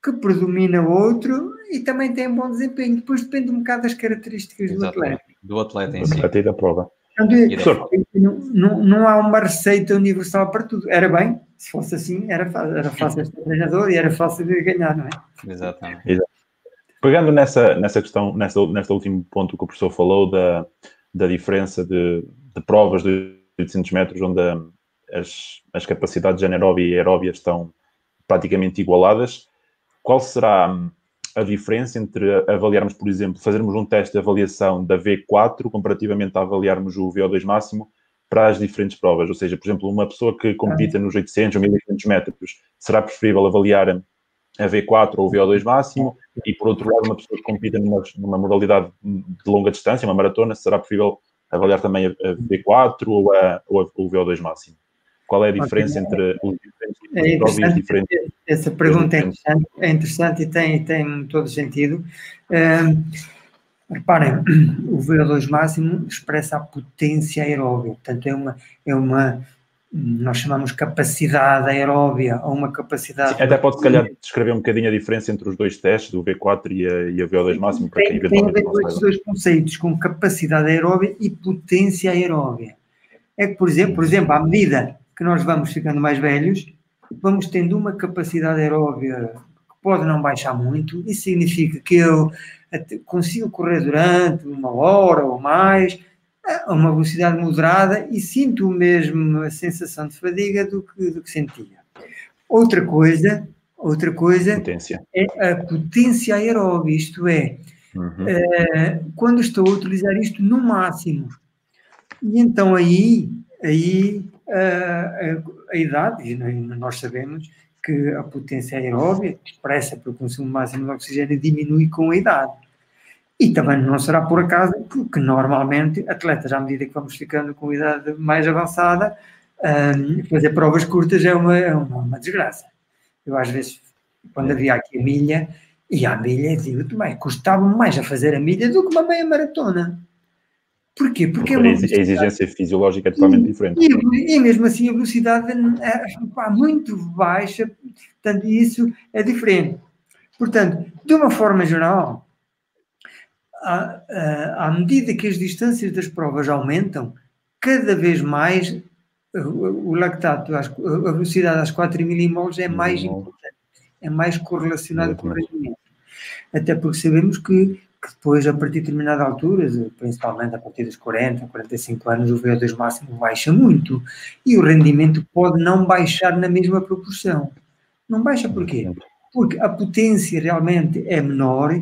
que predomina outro e também um bom desempenho. Depois depende um bocado das características Exatamente. do atleta. Do atleta em si. Atleta e da prova. não, não, não, há uma receita universal para tudo. Era bem, se fosse assim, era fácil, era fácil ser treinador e era fácil de ganhar, não é? Exatamente. Exato. Pegando nessa, nessa questão, nessa, nesta último ponto que o professor falou, da, da diferença de, de provas de 800 metros, onde as, as capacidades anaeróbia e aeróbia estão praticamente igualadas, qual será a diferença entre avaliarmos, por exemplo, fazermos um teste de avaliação da V4 comparativamente a avaliarmos o VO2 máximo para as diferentes provas? Ou seja, por exemplo, uma pessoa que compita nos 800 ou 1500 metros, será preferível avaliar a V4 ou o VO2 máximo? E, por outro lado, uma pessoa que compita numa, numa modalidade de longa distância, uma maratona, será preferível avaliar também a, V4 ou, a, ou a, o VO2 máximo? Qual é a diferença entre os diferentes é diferentes? Essa pergunta é interessante, é interessante e tem, tem todo sentido. Reparem, o VO2 máximo expressa a potência aeróbica, portanto é uma, é uma nós chamamos capacidade aeróbia ou uma capacidade... Sim, até pode, se calhar, descrever um bocadinho a diferença entre os dois testes, do V4 e a, e a VO2 máximo, para quem eventualmente Tem a ver com esses dois conceitos, com capacidade aeróbia e potência aeróbia. É que, por exemplo, por exemplo, à medida que nós vamos ficando mais velhos, vamos tendo uma capacidade aeróbia que pode não baixar muito. Isso significa que eu consigo correr durante uma hora ou mais a uma velocidade moderada e sinto mesmo a sensação de fadiga do que, do que sentia. Outra coisa, outra coisa potência. é a potência aeróbica, isto é, uhum. é, quando estou a utilizar isto no máximo. E então aí, aí a, a idade, e nós sabemos que a potência aeróbica, expressa pelo consumo máximo de oxigênio, diminui com a idade. E também não será por acaso que, que normalmente atletas, à medida que vamos ficando com idade mais avançada, um, fazer provas curtas é uma, é uma, uma, desgraça. Eu às vezes, quando havia aqui a milha, e a milha, digo, bem, custava-me mais a fazer a milha do que uma meia maratona. Porquê? Porque, Porque é a exigência fisiológica é totalmente diferente. E, e, mesmo assim a velocidade é pá, muito baixa, portanto, isso é diferente. Portanto, de uma forma geral, à, à medida que as distâncias das provas aumentam, cada vez mais o lactato, a velocidade às 4 milimoles é mais importante, é mais correlacionado com o rendimento. Até porque sabemos que, que, depois, a partir de determinadas alturas, principalmente a partir dos 40, 45 anos, o VO2 máximo baixa muito e o rendimento pode não baixar na mesma proporção. Não baixa porquê? Porque a potência realmente é menor,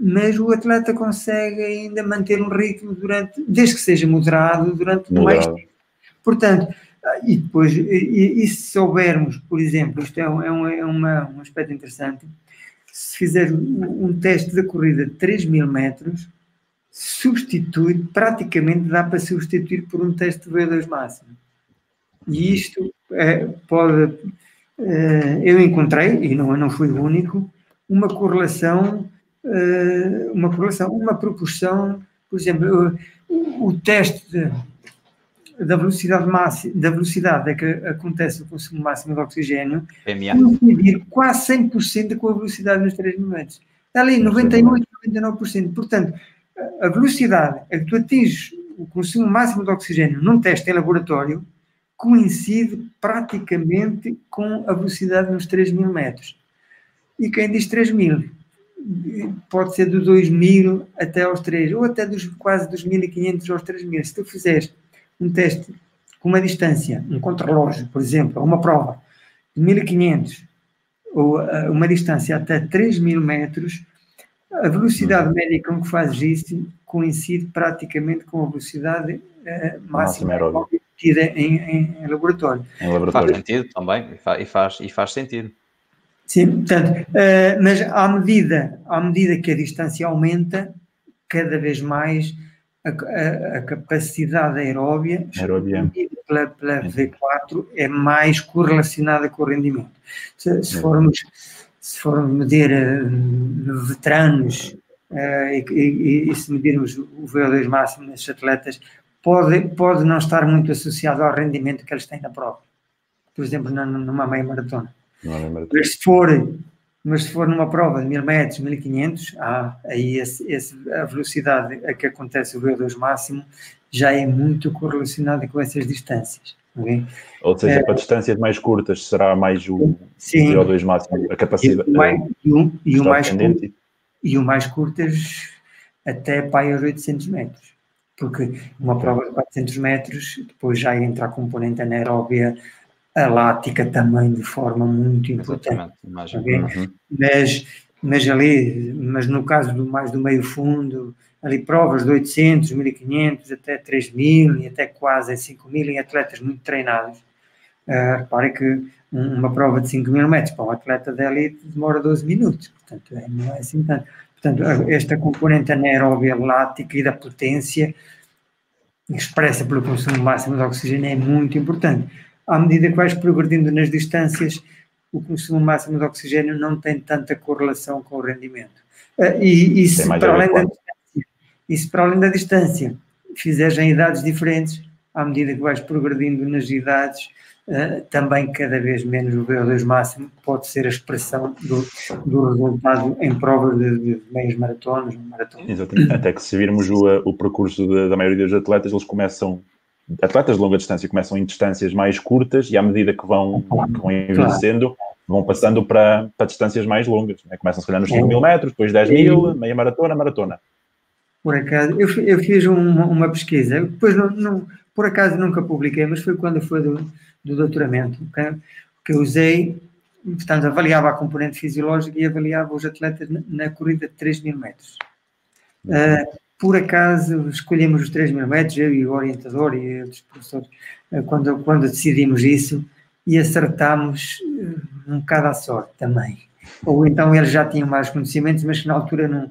mas o atleta consegue ainda manter um ritmo durante, desde que seja moderado, durante moderado. mais tempo. Portanto, e depois, e, e, se soubermos, por exemplo, isto é, um, é, um, é uma, um aspecto interessante, se fizer um teste de corrida de 3 mil metros, substitui, praticamente dá para substituir por um teste de V2 máximo. E isto é, pode. É, eu encontrei, e não, não fui o único, uma correlação, uma correlação, uma proporção, por exemplo, o, o teste de, da velocidade máxima, da velocidade a que acontece o consumo máximo de oxigênio, coincidir quase 100% com a velocidade nos 3 metros. Está ali 98, 99%. Portanto, a velocidade a que tu atinges o consumo máximo de oxigênio num teste em laboratório coincide praticamente com a velocidade nos 3 mil metros. E quem diz 3 mil pode ser dos 2 mil até aos 3, ou até dos quase dos 1500 aos 3 mil. Se tu fizeres um teste com uma distância, um contrarrelógio, por exemplo, uma prova de 1500 ou uh, uma distância até 3000 metros, a velocidade uhum. média com que fazes isso coincide praticamente com a velocidade uh, máxima obtida em, em, em, laboratório. Em laboratório. Faz sentido também, e faz, e faz sentido. Sim, portanto, uh, mas à medida, à medida que a distância aumenta, cada vez mais a, a, a capacidade aeróbia, aeróbia. Pela, pela V4 é mais correlacionada com o rendimento. Se, se formos, se formos medir uh, veteranos uh, e, e, e, se medirmos o VO2 máximo nesses atletas, pode, pode não estar muito associado ao rendimento que eles têm na prova. Por exemplo, numa meia maratona. Mas se for mas se for numa prova de 1000 metros, 1500, ah, aí esse, esse, a velocidade a que acontece o VO2 máximo já é muito correlacionada com essas distâncias. Okay? Ou seja, é, para distâncias mais curtas será mais o sim, VO2 máximo, a capacidade. E o mais, e o, e o mais, curto, e o mais curtas até para aos 800 metros. Porque uma prova de 400 metros, depois já entra a componente anaeróbia a lática também de forma muito importante. Okay? Uhum. Mas, mas ali, mas no caso do mais do meio fundo, ali provas de 800, 1500, até 3000 e até quase 5000 em atletas muito treinados. Uh, repare que uma prova de 5 mil metros para um atleta de elite demora 12 minutos, portanto é, não é assim tanto. Portanto, esta componente anaeróbia lática e da potência expressa pelo consumo máximo de oxigênio é muito importante à medida que vais progredindo nas distâncias, o consumo máximo de oxigênio não tem tanta correlação com o rendimento. Uh, e, e, se para além da distância, e se para além da distância fizeres em idades diferentes, à medida que vais progredindo nas idades, uh, também cada vez menos o VO2 máximo pode ser a expressão do, do resultado em provas de, de meias maratonas. maratonas. Exatamente. Até que se virmos o, o percurso da, da maioria dos atletas, eles começam atletas de longa distância começam em distâncias mais curtas e à medida que vão, que vão envelhecendo, vão passando para, para distâncias mais longas. Né? Começam, se calhar, nos 5 mil metros, depois 10 mil, meia maratona, maratona. Por acaso, eu, eu fiz uma, uma pesquisa, depois não, não, por acaso nunca publiquei, mas foi quando foi do, do doutoramento, que, que eu usei, portanto, avaliava a componente fisiológica e avaliava os atletas na, na corrida de 3 mil metros. Uh, por acaso escolhemos os 3 mil metros, eu e o orientador e outros professores, eh, quando, quando decidimos isso, e acertámos eh, um bocado à sorte também. Ou então eles já tinham mais conhecimentos, mas que na altura não.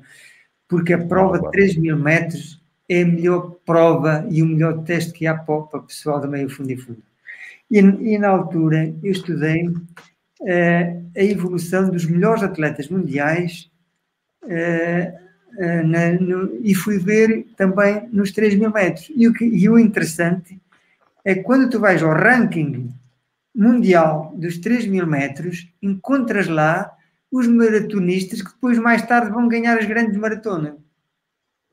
Porque a prova de 3 mil metros é a melhor prova e o melhor teste que há para o pessoal do meio fundo e fundo. E, e na altura eu estudei uh, a evolução dos melhores atletas mundiais. Uh, na, no, e fui ver também nos 3 mil metros. E o, que, e o interessante é que quando tu vais ao ranking mundial dos 3 mil metros, encontras lá os maratonistas que depois mais tarde vão ganhar as grandes maratonas.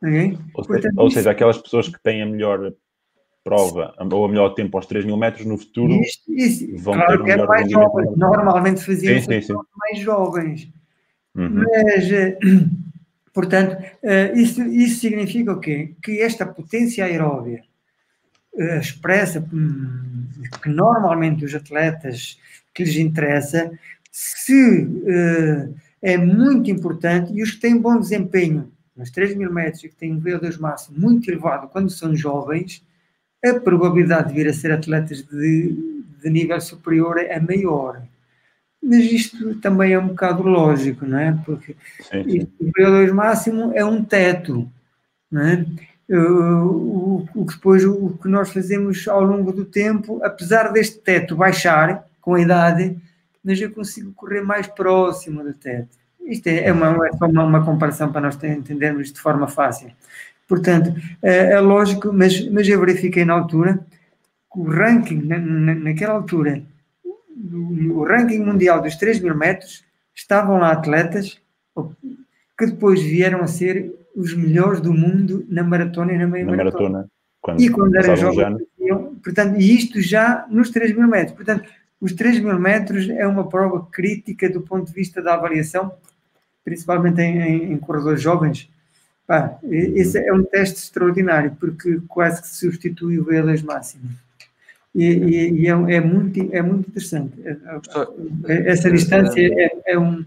Okay? Ou, Portanto, seja, ou seja, aquelas pessoas que têm a melhor prova ou a melhor tempo aos 3 mil metros no futuro isto, isto, vão claro ter um melhor mais jovens. Normalmente faziam sim, sim, sim. mais jovens. Uhum. Mas, eh, portanto, eh, isso, isso significa o quê? Que esta potência aeróbia eh, expressa hum, que normalmente os atletas que lhes interessa, se é muito importante e os que têm bom desempenho nos 3 mil metros e que têm um VO2 máximo muito elevado quando são jovens, a probabilidade de vir a ser atletas de, de nível superior é maior. Mas isto também é um bocado lógico, não é? Porque sim, sim. o VO2 máximo é um teto, não é? O, o, que depois o que nós fazemos ao longo do tempo, apesar deste teto baixar com a idade, mas eu consigo correr mais próximo do teto. Isto é, é uma, é uma, uma comparação para nós entendermos de forma fácil. Portanto, é, é lógico, mas, mas eu verifiquei na altura que o ranking, na, na, naquela altura, o, o ranking mundial dos 3 mil metros, estavam lá atletas que depois vieram a ser os melhores do mundo na maratona e na meia na maratona. maratona quando e quando eram jovens, portanto, e isto já nos 3 mil metros. Portanto, os 3 mil metros é uma prova crítica do ponto de vista da avaliação, principalmente em, em, em corredores jovens. Pá, esse é um teste extraordinário, porque quase que substitui o VO2 máximo. E, e, e é, é, muito, é muito interessante. É, é, essa distância é, é um.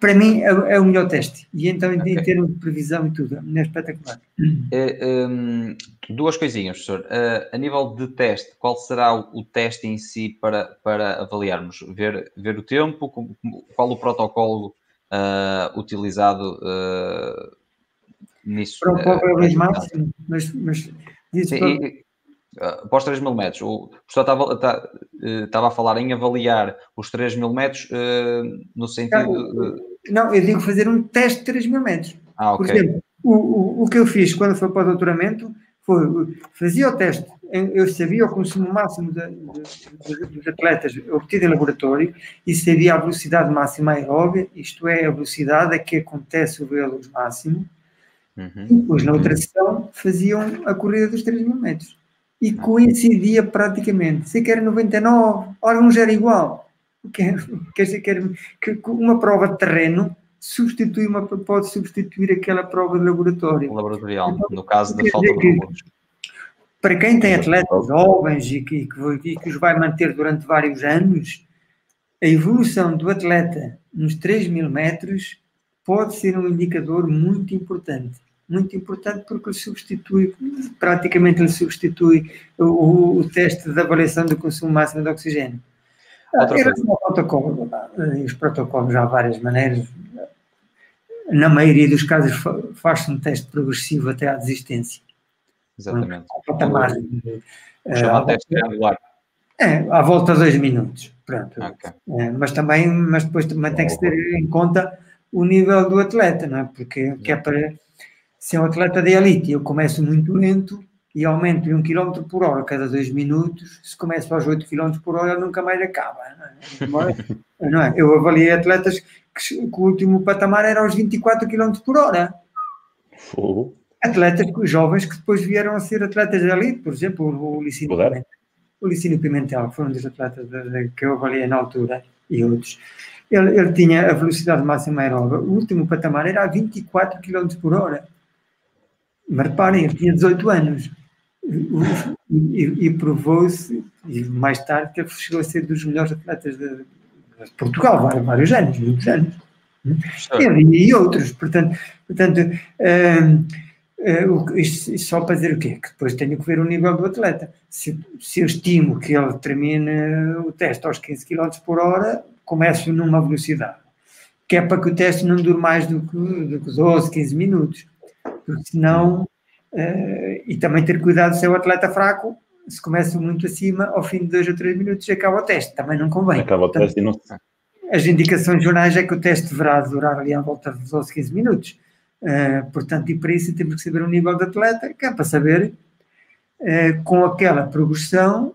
Para mim, é, é, o melhor teste. E então, em, okay. termos de previsão e tudo, é espetacular. É, um, duas coisinhas, professor. Uh, a nível de teste, qual será o, o, teste em si para, para avaliarmos? Ver, ver o tempo? Qual o protocolo uh, utilizado uh, nisso. Para o próprio uh, máximo, mas, mas diz Sim, para os 3 mil metros, o professor estava, tá, estava a falar em avaliar os 3 mil metros no sentido. Não, de... não, eu digo fazer um teste de 3 mil metros. Ah, okay. Por exemplo, o, o, o que eu fiz quando foi para o doutoramento foi, fazia o teste, eu sabia o consumo máximo de, de, dos atletas obtido em laboratório e sabia a velocidade máxima aeróbia, isto é, a velocidade a que acontece o VO2 máximo, uhum. e depois na outra sessão faziam a corrida dos 3 mil metros. E coincidia praticamente, sei que era 99, alguns era igual. Quer, quer dizer que uma prova de terreno substitui uma, pode substituir aquela prova de laboratório. Laboratorial, então, no caso da falta de robôs. Para quem tem atletas jovens e que, que, que os vai manter durante vários anos, a evolução do atleta nos 3 mil metros pode ser um indicador muito importante. Muito importante porque ele substitui, praticamente ele substitui o, o teste de avaliação do consumo máximo de oxigênio. Outra protocolo, os protocolos há várias maneiras, na maioria dos casos faz-se um teste progressivo até à desistência. Exatamente. Um patamar uh, teste triangular. É, à volta de dois minutos. Pronto. Okay. É, mas também, mas depois também tem que se ter em conta o nível do atleta, não é? Porque que é para se é um atleta de elite, eu começo muito lento e aumento de 1 km por hora cada dois minutos, se começo aos 8 km por hora, nunca mais acaba. Não é? não é? Eu avaliei atletas que, que, o último patamar era aos 24 km por hora. Atletas jovens que depois vieram a ser atletas de elite, por exemplo, o Licínio Pimentel. O Licínio Pimentel foi um dos atletas que eu avaliei na altura e outros. Ele, ele tinha a velocidade máxima aeróbica, o último patamar era a 24 km por hora. Mas reparem, ele tinha 18 anos. E, e provou-se, e mais tarde, que ele chegou a ser dos melhores atletas de, Portugal, vários, vários anos, muitos anos. Ele e outros, portanto, portanto uh, uh, isto, isto, só para dizer o quê? Que depois tenho que ver o nível do atleta. Se, se eu estimo que ele termine o teste aos 15 km por hora, começo numa velocidade, que é para que o teste não dure mais do que, do que 12, 15 minutos, porque senão, uh, e também ter cuidado se é o atleta fraco, se começa muito acima, ao fim de dois ou três minutos acaba o teste, também não convém. Acaba o teste e não As indicações jornais é que o teste deverá durar ali à volta de 12, 15 minutos. Uh, portanto, e para isso temos que saber o nível de atleta, que é para saber uh, com aquela progressão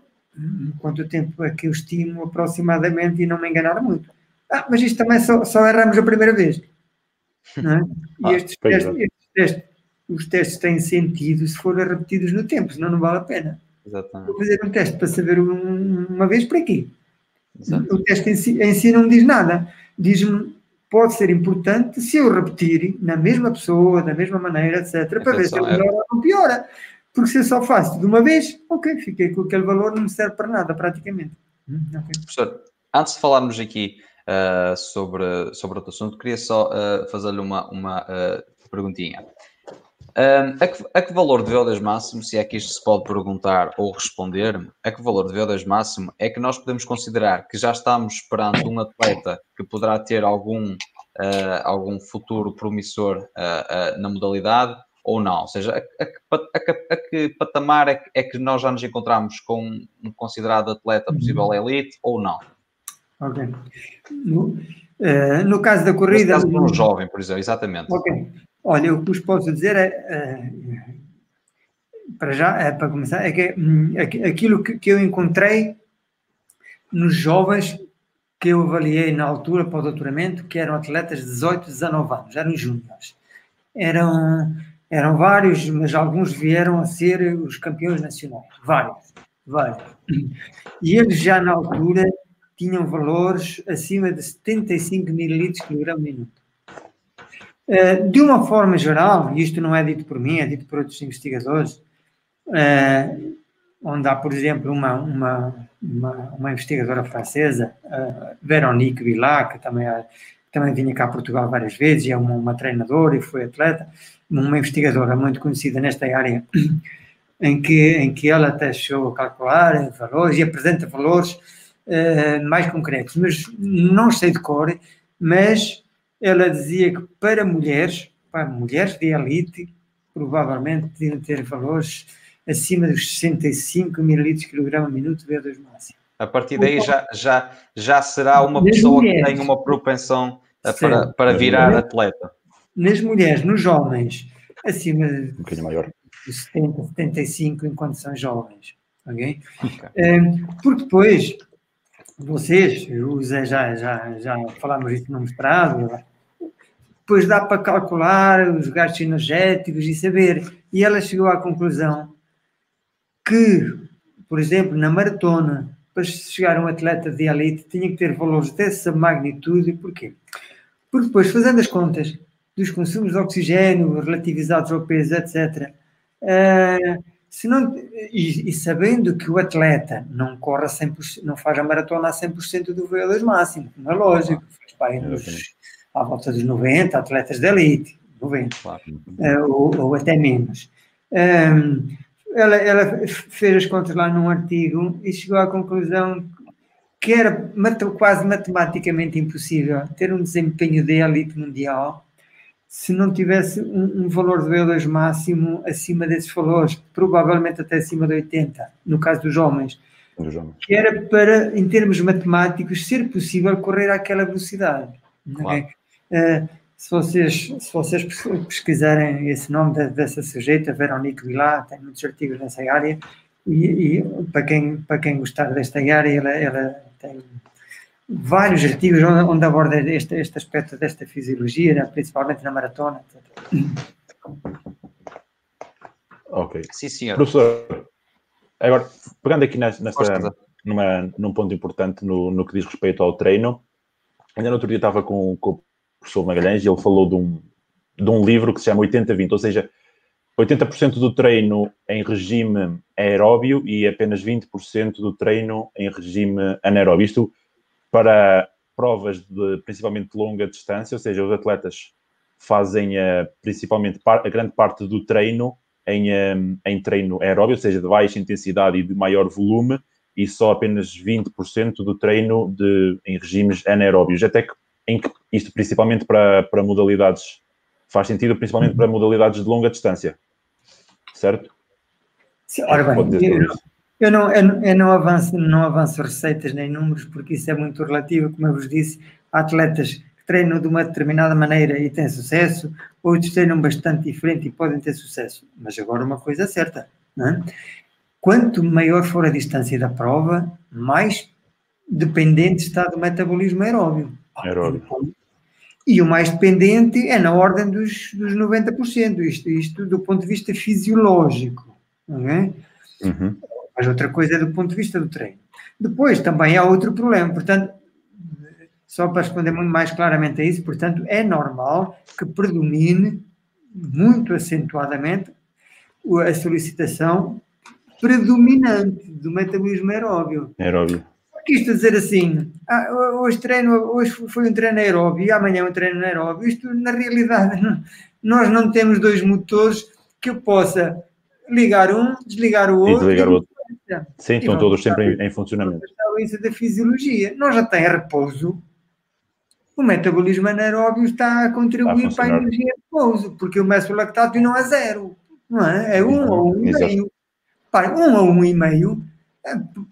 quanto tempo é que eu estimo aproximadamente e não me enganar muito. Ah, mas isto também só, só erramos a primeira vez. Não é? E ah, estes, testes, estes testes os testes têm sentido se forem repetidos no tempo, senão não vale a pena. Exatamente. Vou fazer um teste para saber um, uma vez para quê? Exato. O teste em si, em si não diz nada. Diz-me, pode ser importante se eu repetir na mesma pessoa, da mesma maneira, etc., para ver se é melhora ou não piora. Porque se eu só faço de uma vez, ok, fiquei com aquele valor, não me serve para nada, praticamente. Hum, okay. Professor, antes de falarmos aqui uh, sobre, sobre outro assunto, queria só uh, fazer-lhe uma, uma uh, perguntinha. A, que, a, que, valor de VO2 máximo, se é que isto se pode perguntar ou responder, a que valor de VO2 máximo é que nós podemos considerar que já estamos perante um atleta que poderá ter algum, algum futuro promissor na modalidade ou não? Ou seja, a, a, a, que patamar é que, é que, nós já nos encontramos com um considerado atleta possível uhum. elite ou não? Ok. No, uh, no caso da corrida. No caso de um jovem, por exemplo, exatamente. Ok. Olha, o que vos posso dizer é. Uh, para já, é, para começar, é que um, aquilo que, que eu encontrei nos jovens que eu avaliei na altura para o doutoramento, que eram atletas de 18, 19 anos, eram júniores. Eram eram vários, mas alguns vieram a ser os campeões nacionais. Vários, vários. E eles já na altura tinham valores acima de 75 mililitros por grama minuto. Eh, de uma forma geral, e isto não é dito por mim, é dito por outros investigadores, eh, onde há, por exemplo, uma, uma, uma, uma investigadora francesa, eh, Veronique Villac, que também, também vinha cá a Portugal várias vezes, e é uma, uma treinadora e foi atleta, uma investigadora muito conhecida nesta área, em que, em que ela até chegou a calcular valores e apresenta valores uh, mais concretos, mas não sei de cor, mas ela dizia que para mulheres, para mulheres de elite, provavelmente deviam ter valores acima dos 65 mililitros por quilograma minuto V2 máximo. A partir daí já, já, já será uma pessoa mulheres, que tem uma propensão para, para virar atleta nas mulheres, nos jovens, acima de um maior. 70, 75 enquanto são jovens. Okay? okay. porque depois, vocês, o Zé já, já, já falámos isso no mestrado, depois dá para calcular os gastos energéticos e saber. E ela chegou à conclusão que, por exemplo, na maratona, para chegar a um atleta de elite, tinha que ter valores dessa magnitude. Porquê? Porque depois, fazendo as contas, dos consumos de oxigênio relativizados ao peso, etc. Uh, ah, se não, e, e, sabendo que o atleta não corre 100%, não faz a maratona a 100% do VO2 máximo, não é lógico, faz nos, à volta dos 90, atletas de elite, 90, uh, ou, ou, até menos. Um, ela, ela, fez as contas lá num artigo e chegou à conclusão que era quase matematicamente impossível ter um desempenho de elite mundial se não tivesse um, um valor de VO2 máximo acima desses valores, provavelmente até acima de 80, no caso dos homens. Dos homens. Que era para, em termos matemáticos, ser possível correr àquela velocidade. Claro. Uh, se vocês, se vocês pesquisarem esse nome dessa sujeita, Veronique Vilá, tem muitos artigos nessa área, e, e, para, quem, para quem gostar desta área, ela, ela tem vários artigos onde, onde aborda este, este aspecto desta fisiologia, né, principalmente na maratona. Etc. Ok. Sim, senhor. Professor, agora, pegando aqui nesta, nesta numa, num ponto importante no, no que diz respeito ao treino, ainda no outro dia estava com, com o professor Magalhães e ele falou de um, de um livro que se chama 80-20, ou seja, 80% do treino em regime aeróbio e apenas 20% do treino em regime anaeróbio. Isto para provas de principalmente longa distância, ou seja, os atletas fazem uh, principalmente a grande parte do treino em, eh, em treino aeróbio, ou seja, de baixa intensidade e de maior volume, e só apenas 20% do treino de, em regimes anaeróbios. Até que, em que isto principalmente para, para modalidades, faz sentido principalmente para modalidades de longa distância, certo? Sim, ora bem, eu, eu não, eu, eu, não, avanço, não avanço receitas nem números, porque isso é muito relativo. Como eu vos disse, há atletas que treinam de uma determinada maneira e têm sucesso, outros treinam bastante diferente e podem ter sucesso. Mas agora uma coisa é certa, é? quanto maior for a distância da prova, mais dependente está do metabolismo aeróbio. Aeróbio. E o mais dependente é na ordem dos, dos 90%, isto, isto do ponto de vista fisiológico. Não é? Uhum. Mas outra coisa é do ponto de vista do treino. Depois também há outro problema, portanto, só para responder muito mais claramente a isso, portanto, é normal que predomine muito acentuadamente a solicitação predominante do metabolismo aeróbio. Aeróbio. Isto a dizer assim, ah, hoje, treino, hoje foi um treino aeróbio e amanhã um treino aeróbio, isto na realidade nós não temos dois motores que eu possa ligar um, desligar o outro. E desligar o outro. Sim, estão todos sempre em, em funcionamento. Isso da fisiologia. Nós já tem repouso. O metabolismo anaeróbio está a contribuir a para a energia de repouso, porque o lactato e não é zero. Não é? É um ou um e meio. Pai, um ou um e meio é,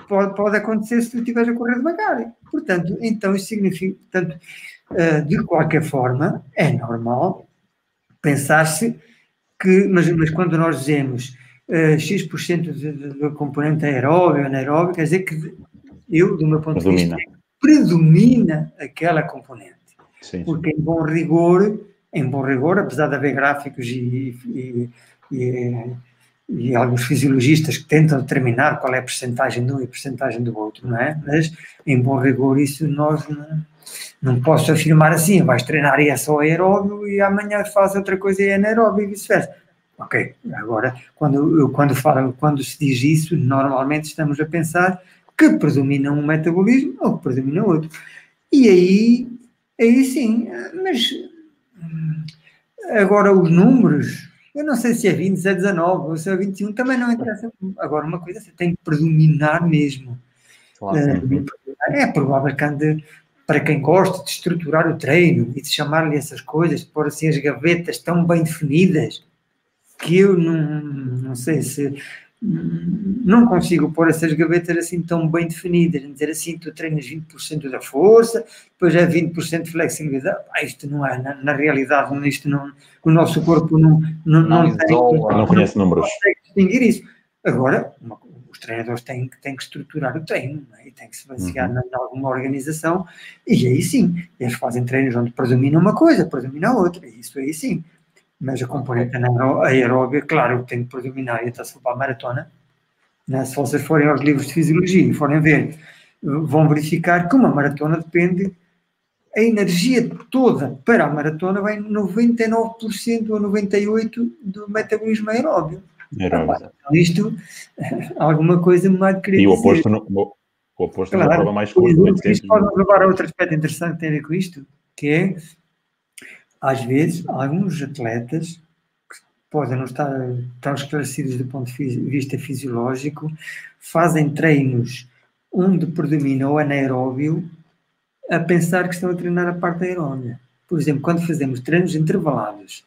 pode, pode acontecer se tu estiveres a correr devagar. Portanto, então isso significa, portanto, eh, de qualquer forma, é normal pensar-se que, mas, mas quando nós dizemos uh, X% do componente aeróbio, anaeróbio, quer dizer que eu, do meu ponto predomina. de vista, predomina aquela componente. Sim, Porque em bom rigor, em bom rigor, apesar de haver gráficos e, e, e, e, alguns fisiologistas que tentam determinar qual é a percentagem de um e a percentagem do outro, não é? Mas, em bom rigor, isso nós não, não posso afirmar assim, vais treinar e é só aeróbio e amanhã faz outra coisa e é anaeróbio e vice-versa. Ok, agora, quando, quando, quando se diz isso, normalmente estamos a pensar que predomina um metabolismo ou que predomina outro. E aí, aí sim, mas hum, agora os números, eu não sei se é 20, se é 19 ou se é 21, também não interessa. Agora, uma coisa, você tem que predominar mesmo. Claro. É, é provável que ande, para quem gosta de estruturar o treino e de chamar-lhe essas coisas, pôr assim as gavetas tão bem definidas, que eu não, não sei se não consigo pôr essas gavetas assim tão bem definidas, dizer assim, tu treinas 20% da força, depois é 20% de flexibilidade, ah, isto não é, na, na, realidade, isto não, o nosso corpo não, não, não, não tem, não conhece números. Não consegue distinguir isso. Agora, uma, os treinadores têm, têm que estruturar o treino, é? e têm que se basear uhum. em alguma organização, e aí sim, eles fazem treinos onde predomina uma coisa, predomina outra, isso aí sim mas a componente aeróbica, claro, tem que predominar e está-se para a maratona. Né? Se vocês forem aos livros de fisiologia e forem ver, vão verificar que uma maratona depende, a energia toda para a maratona vai 99% ou 98% do metabolismo aeróbio. aeróbio. Então, isto, alguma coisa me há de querer E o oposto, no, o oposto claro, prova mais curta. Isto pode levar a outro aspecto interessante que tem a ver com isto, que é às vezes, alguns atletas que podem não estar tão esclarecidos do ponto de vista fisiológico fazem treinos onde predomina o anaeróbio a pensar que estão a treinar a parte aeróbia. Por exemplo, quando fazemos treinos intervalados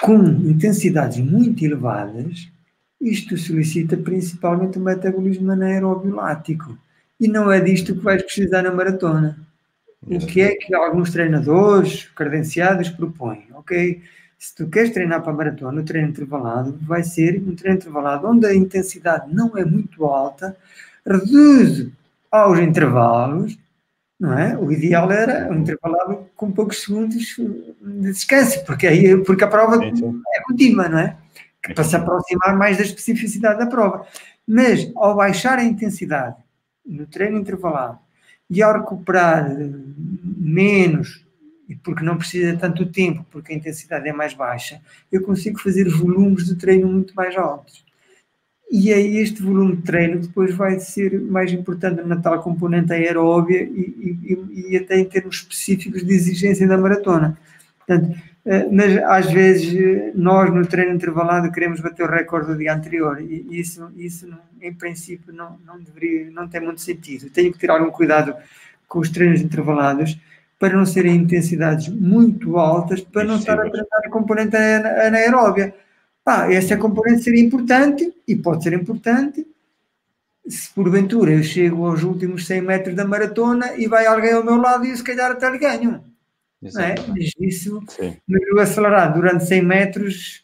com intensidades muito elevadas, isto solicita principalmente o metabolismo anaeróbio lático. E não é disto que vais precisar na maratona. O que é que alguns treinadores credenciados propõem? Ok, se tu queres treinar para a maratona, o treino intervalado vai ser um treino intervalado onde a intensidade não é muito alta, reduz aos intervalos, não é? O ideal era um intervalado com poucos segundos de descanso, porque, aí, porque a prova é contínua, não é? Para se aproximar mais da especificidade da prova. Mas, ao baixar a intensidade no treino intervalado, e ao recuperar menos, porque não precisa tanto tempo, porque a intensidade é mais baixa, eu consigo fazer volumes de treino muito mais altos. E aí este volume de treino depois vai ser mais importante na tal componente aeróbia e, e, e até em termos específicos de exigência da maratona. Portanto, eh, às vezes nós no treino intervalado queremos bater o recorde do dia anterior e isso, isso em princípio não, não deveria, não tem muito sentido. Tenho que ter algum cuidado com os treinos intervalados para não serem intensidades muito altas, para não estar a tratar a componente anaeróbia. Pá, essa componente seria importante e pode ser importante se porventura eu chego aos últimos 100 metros da maratona e vai alguém ao meu lado e se calhar até lhe ganho. Não é? Mas isso, no acelerado durante 100 metros,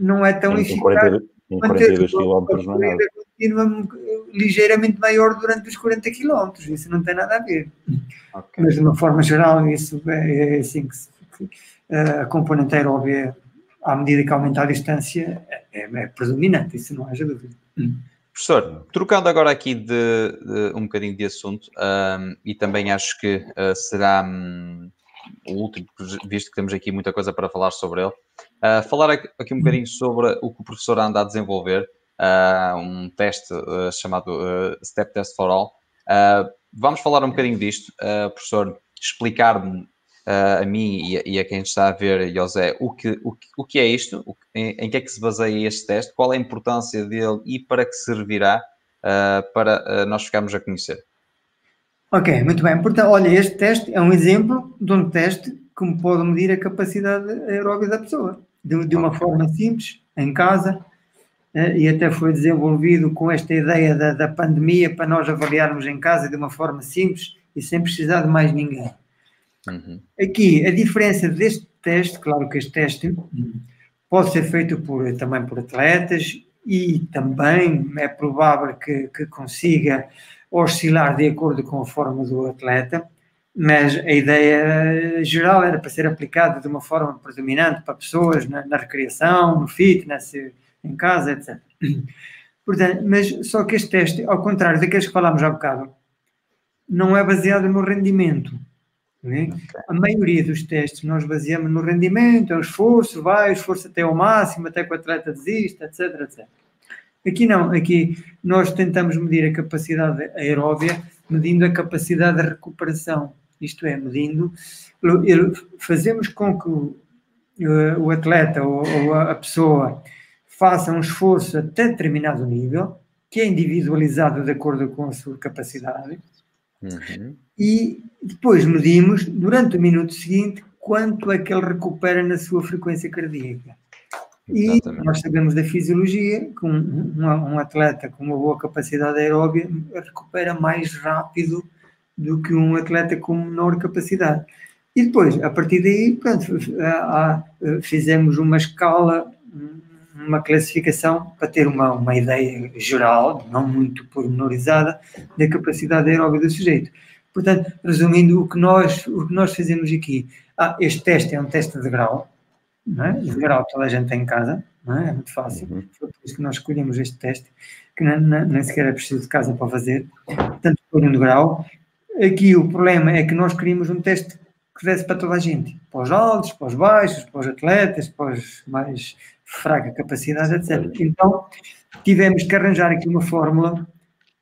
não é tão em, eficaz. Em 42 km não é nada. contínua ligeiramente maior durante os 40 km. Isso não tem nada a ver. Okay. Mas, de uma forma geral, isso é, é assim que, se, que a componente aeróbia, à medida que aumenta a distância, é, é predominante, isso não haja dúvida. Professor, trocando agora aqui de, de um bocadinho de assunto, um, e também acho que uh, será um, o último, visto que temos aqui muita coisa para falar sobre ele, uh, falar aqui um bocadinho sobre o que o professor anda a desenvolver, uh, um teste chamado Step Test for All. vamos falar um bocadinho disto, professor, explicar-me uh, a mim e a, e a, quem está a ver, José, o que, o, o que é isto, o, em, em, que é que se baseia este teste, qual é a importância dele e para que servirá uh, para uh, nós ficarmos a conhecer. Ok, muito bem. Portanto, olha, este teste é um exemplo de um teste que pode medir a capacidade aeróbica da pessoa, de, de uma forma simples, em casa, e até foi desenvolvido com esta ideia da, da pandemia para nós avaliarmos em casa de uma forma simples e sem precisar de mais ninguém. Uhum. Aqui, a diferença deste teste, claro que este teste pode ser feito por, também por atletas e também é provável que, que consiga oscilar de acordo com a forma do atleta, mas a ideia geral era para ser aplicada de uma forma predominante para pessoas na, na recreação, no fitness, em casa, etc. Portanto, mas só que este teste, ao contrário daqueles que falámos há bocado, não é baseado no rendimento, né? A maioria dos testes nós baseamos no rendimento, é o esforço, vai, o esforço até ao máximo, até que o atleta desista, etc, etc. Aqui não, aqui nós tentamos medir a capacidade aeróbia medindo a capacidade de recuperação, isto é, medindo, fazemos com que o, o atleta ou, ou a pessoa faça um esforço até determinado nível, que é individualizado de acordo com a sua capacidade, Uhum. E depois medimos, durante o minuto seguinte, quanto é que ele recupera na sua frequência cardíaca. E nós sabemos da fisiologia que um, um, atleta com uma boa capacidade aeróbia recupera mais rápido do que um atleta com menor capacidade. E depois, a partir daí, pronto, fizemos uma escala uma classificação para ter uma, uma ideia geral, não muito pormenorizada, da capacidade aeróbica do sujeito. Portanto, resumindo, o que nós, o que nós fazemos aqui, ah, este teste é um teste de grau, é? de grau toda a gente tem em casa, é? é muito fácil, uhum. foi por isso que nós escolhemos este teste, que nem, nem sequer é preciso de casa para fazer, portanto, por um de grau. Aqui o problema é que nós queríamos um teste que desse para toda a gente, para os altos, para os baixos, para os atletas, para os mais fraca capacidade, etc. Então, tivemos que arranjar aqui uma fórmula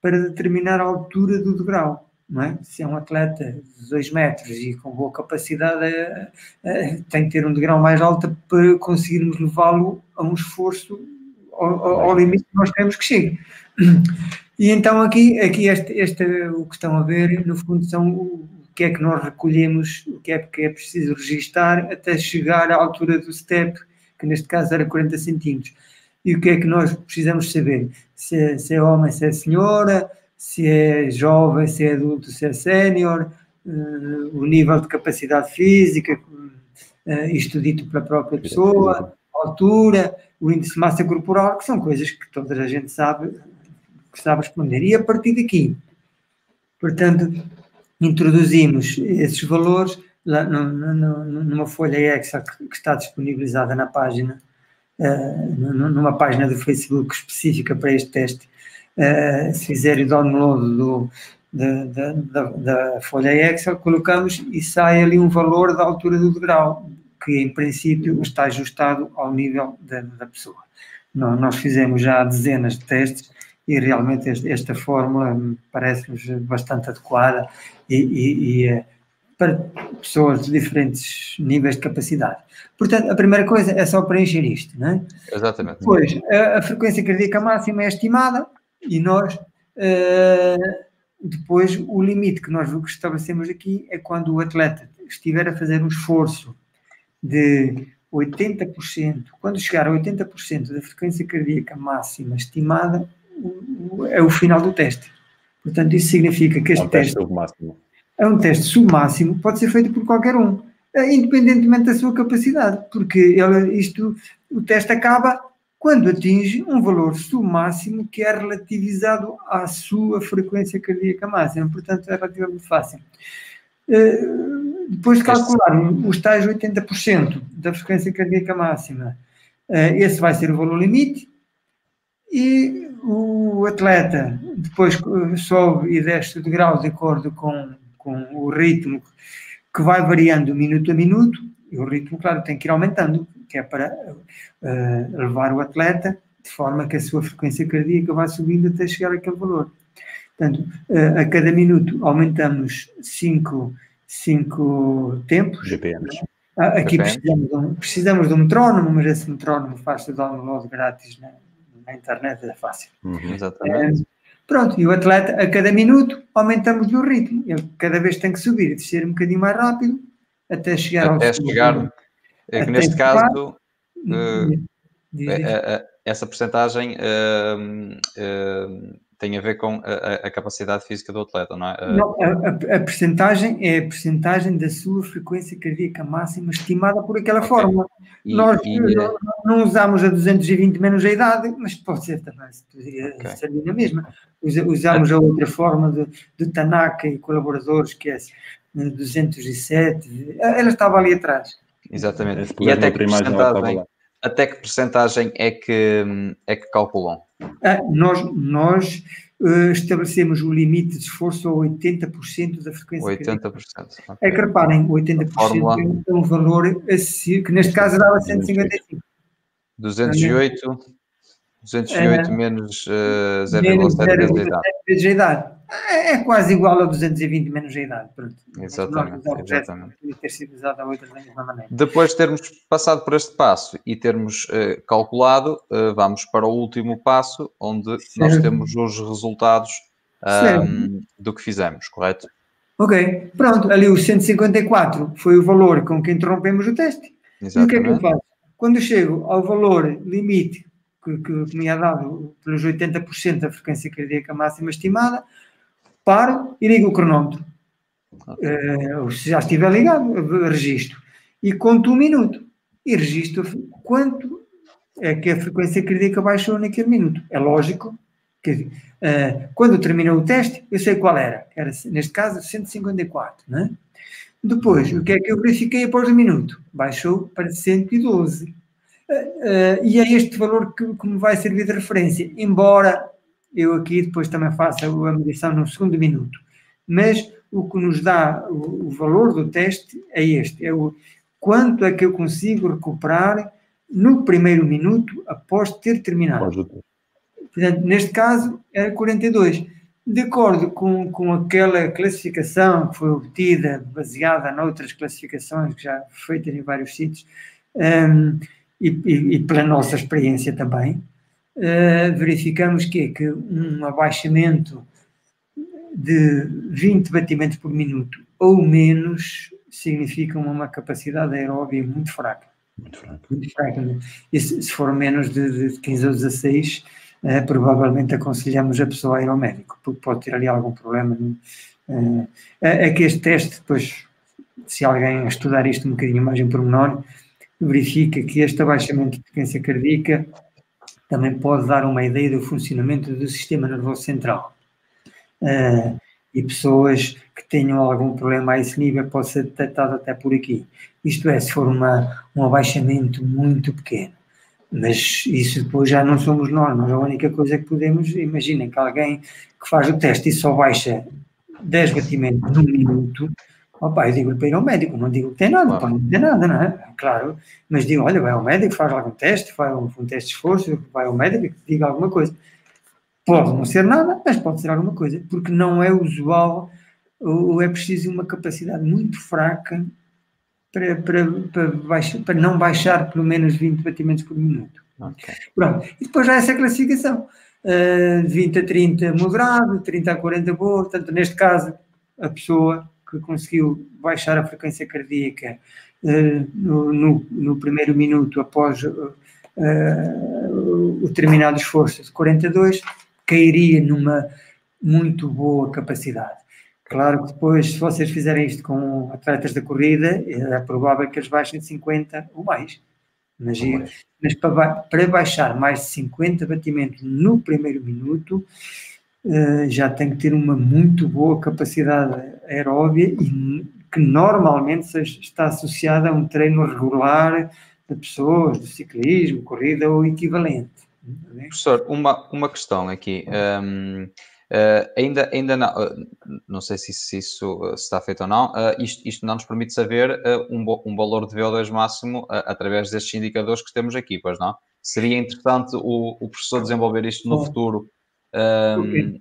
para determinar a altura do degrau. É? Se é um atleta de 2 metros e com boa capacidade, é, é, tem que ter um degrau mais alto para conseguirmos levá-lo a um esforço ao, ao, limite que nós queremos que chegue. E então aqui, aqui este, este, o que estão a ver, no fundo, são o que é que nós recolhemos, o que é que é preciso registar até chegar à altura do step que neste caso era 40 centímetros. E o que é que nós precisamos saber? Se é, se é homem, se é senhora, se é jovem, se é adulto, se é sénior, uh, o nível de capacidade física, uh, isto dito pela própria pessoa, altura, o índice de massa corporal, que são coisas que toda a gente sabe, que sabe responder. E a partir daqui, portanto, introduzimos esses valores lá no, no, numa folha Excel que, que, está disponibilizada na página, uh, numa página do Facebook específica para este teste. Uh, se fizerem o download do, da, da, da, folha Excel, colocamos e sai ali um valor da altura do degrau, que em princípio está ajustado ao nível da, da pessoa. Nós, nós fizemos já dezenas de testes e realmente esta fórmula parece-nos bastante adequada e, e, e para pessoas de diferentes níveis de capacidade. Portanto, a primeira coisa é só preencher isto, não é? Exatamente. Depois, a, a frequência cardíaca máxima é estimada e nós, uh, depois, o limite que nós estabelecemos aqui é quando o atleta estiver a fazer um esforço de 80%, quando chegar a 80% da frequência cardíaca máxima estimada, o, o, é o final do teste. Portanto, isso significa que este é teste, teste máximo é um teste submáximo, pode ser feito por qualquer um, eh, independentemente da sua capacidade, porque ele, isto, o teste acaba quando atinge um valor submáximo que é relativizado à sua frequência cardíaca máxima. Portanto, é relativamente fácil. Uh, depois de calcular os tais 80% da frequência cardíaca máxima, uh, esse vai ser o valor limite, e o atleta depois sobe e desce de grau de acordo com, com o ritmo que vai variando minuto a minuto, e o ritmo, claro, tem que ir aumentando, que é para uh, levar o atleta de forma que a sua frequência cardíaca vá subindo até chegar àquele valor. Portanto, uh, a cada minuto aumentamos 5 cinco, tempos. GPMs. Aqui precisamos de, um, precisamos de um metrónomo, mas esse metrónomo faz-se download grátis na, na, internet, é fácil. Uhum, exatamente. É, pronto, e o atleta, a cada minuto, aumentamos-lhe o ritmo. Ele cada vez tem que subir e descer um bocadinho mais rápido até chegar até ao chegar, é que neste caso, uh, essa percentagem uh, uh, tem a ver com a, a, capacidade física do atleta, não é? Não, a, a, percentagem é a percentagem da sua frequência cardíaca máxima estimada por aquela okay. fórmula. E, Nós e, não, não, usamos a 220 menos a idade, mas pode ser também, poderia okay. ser a mesma. Usamos a outra forma de, de Tanaka e colaboradores, que é 207, ela estava ali atrás. Exatamente. E até que, percentagem, até que percentagem é que, é que calculam? Ah, nós nós uh, estabelecemos o limite de esforço a 80% da frequência 80%. Okay. É que reparem, 80% Fórmula... é um valor que neste caso dava 155. 208, 208 menos uh, 0,7 vezes a idade. É, é quase igual a 220 menos a idade. Pronto. Exatamente. exatamente. Ter sido usado a outra da mesma maneira. Depois de termos passado por este passo e termos uh, calculado, uh, vamos para o último passo, onde certo. nós temos os resultados um, do que fizemos, correto? Ok, pronto, ali o 154 foi o valor com que interrompemos o teste. Exatamente. E o que é que eu faço? Quando eu chego ao valor limite que, que me é dado pelos 80% da frequência cardíaca máxima estimada, paro e ligo o cronómetro. Uh, se já estiver ligado, registro. E conto um minuto. E registro quanto é que a frequência cardíaca baixou naquele minuto. É lógico que uh, quando terminou o teste, eu sei qual era. Era, neste caso, 154. Né? Depois, o que é que eu verifiquei após um minuto? Baixou para 112. Uh, uh, e é este valor que, que me vai servir de referência, embora eu aqui depois também faço a medição no segundo minuto. Mas o que nos dá o, o valor do teste é este: é o quanto é que eu consigo recuperar no primeiro minuto após ter terminado. Portanto, neste caso, é 42. De acordo com, com aquela classificação que foi obtida, baseada noutras classificações que já feitas em vários sítios, um, e, e, pela nossa experiência também, uh, verificamos que, que um abaixamento de 20 batimentos por minuto ou menos significa uma capacidade aeróbia muito fraca. Muito fraca. Muito fraca. Né? E se, se, for menos de, de 15 ou 16, uh, provavelmente aconselhamos a pessoa a ir ao médico, porque pode ter ali algum problema. Uh, é que este teste, depois, se alguém estudar isto um bocadinho mais em pormenor, verifica que este abaixamento de frequência cardíaca também pode dar uma ideia do funcionamento do sistema nervoso central. Uh, e pessoas que tenham algum problema a esse nível pode ser detectado até por aqui. Isto é, se for uma, um abaixamento muito pequeno. Mas isso depois já não somos nós, nós a única coisa que podemos, imaginem que alguém que faz o teste e só baixa 10 batimentos num minuto, Opa, eu digo para ir ao médico, não digo que tem nada, claro. não tem nada, não é? Claro, mas digo, olha, vai ao médico, faz algum teste, faz um, um teste de esforço, vai ao médico e diga alguma coisa. Pode não ser nada, mas pode ser alguma coisa, porque não é usual, ou é preciso uma capacidade muito fraca para, para, para, baixar, para não baixar pelo menos 20 batimentos por minuto. Okay. Pronto, e depois já essa classificação, uh, de 20 a 30 moderado, 30 a 40 boa, portanto, neste caso, a pessoa que conseguiu baixar a frequência cardíaca uh, no, no, no, primeiro minuto após uh, o terminado esforço de 42, cairia numa muito boa capacidade. Claro que depois, se vocês fizerem isto com atletas da corrida, é provável que eles baixem de 50 ou mais. Mas, mas para, para baixar mais de 50 batimentos no primeiro minuto, já tem que ter uma muito boa capacidade aeróbia e que normalmente está associada a um treino regular de pessoas, de ciclismo, corrida ou equivalente. Professor, uma, uma questão aqui. Um, Uh, ainda, ainda não, uh, não sei se, se isso uh, está feito ou não, isto, isto, não nos permite saber um, um, valor de VO2 máximo através destes indicadores que temos aqui, pois não? Seria interessante o, o professor desenvolver isto no futuro. Um,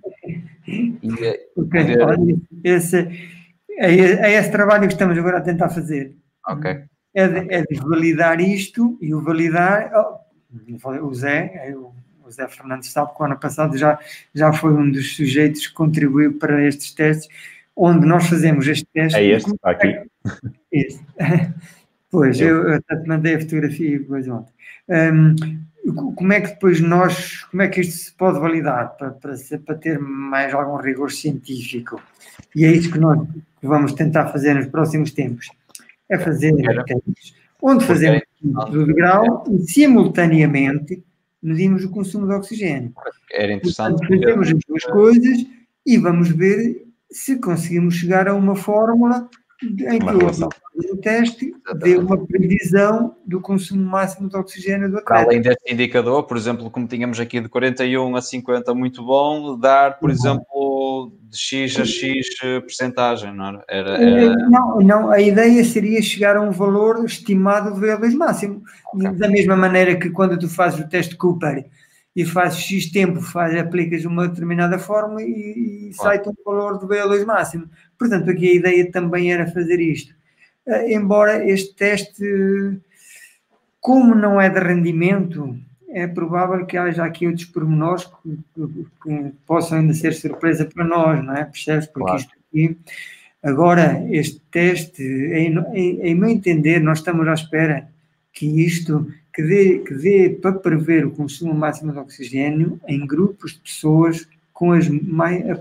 okay. okay. Olha, esse, é, é, esse trabalho que estamos agora a tentar fazer. Ok. É de, é de validar isto e o validar. Oh, o Zé, eu o Zé Fernandes sabe que o ano passado já, já foi um dos sujeitos que contribuiu para estes testes, onde nós fazemos este teste. É este, está aqui. Este. Pois, eu, eu até te mandei a fotografia depois ontem. Um, como é que depois nós, como é que isto se pode validar para, para, para ter mais algum rigor científico? E é isso que nós vamos tentar fazer nos próximos tempos. É fazer testes, onde fazemos o degrau e simultaneamente medimos o consumo de oxigênio. Era interessante. Portanto, fazemos as duas coisas e vamos ver se conseguimos chegar a uma fórmula em que o teste dê uma previsão do consumo máximo de oxigênio do atleta. Além deste indicador, por exemplo, como tínhamos aqui de 41 a 50, muito bom, dar, por uhum. exemplo, de X a X eh, percentagem, não era? era, eh, era... Não, não, a ideia seria chegar a um valor estimado de VO2 máximo. Okay. Da mesma maneira que quando tu fazes o teste Cooper e fazes X tempo, faz, aplicas uma determinada forma e, e sai-te um valor de VO2 máximo. Portanto, aqui a ideia também era fazer isto. Uh, embora este teste, como não é de rendimento, é provável que haja aqui outros pormenores que, que, que possam ainda ser surpresa para nós, não é? Percebes? Porque claro. isto aqui. Agora, este teste, em, em, em, meu entender, nós estamos à espera que isto, que dê, que dê para prever o consumo máximo de oxigênio em grupos de pessoas com as mais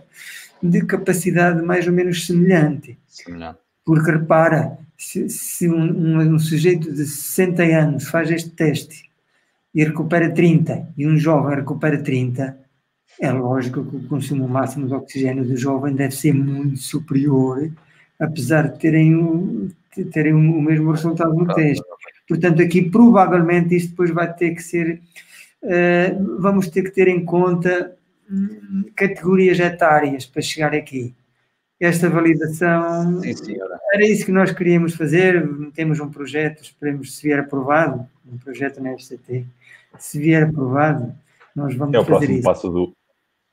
de capacidade mais ou menos semelhante. Semelhante. Porque repara, se, se um, um, um, sujeito de 60 anos faz este teste e recupera 30 e um jovem recupera 30, é lógico que o consumo máximo de oxigênio do jovem deve ser muito superior, apesar de terem, o, terem o mesmo resultado no teste. Portanto, aqui provavelmente isto depois vai ter que ser, uh, vamos ter que ter em conta categorias etárias para chegar aqui. Esta validação Sim, era isso que nós queríamos fazer. Temos um projeto, esperemos se vier aprovado, um projeto na FCT. Se vier aprovado, nós vamos é o fazer isso. Passo do,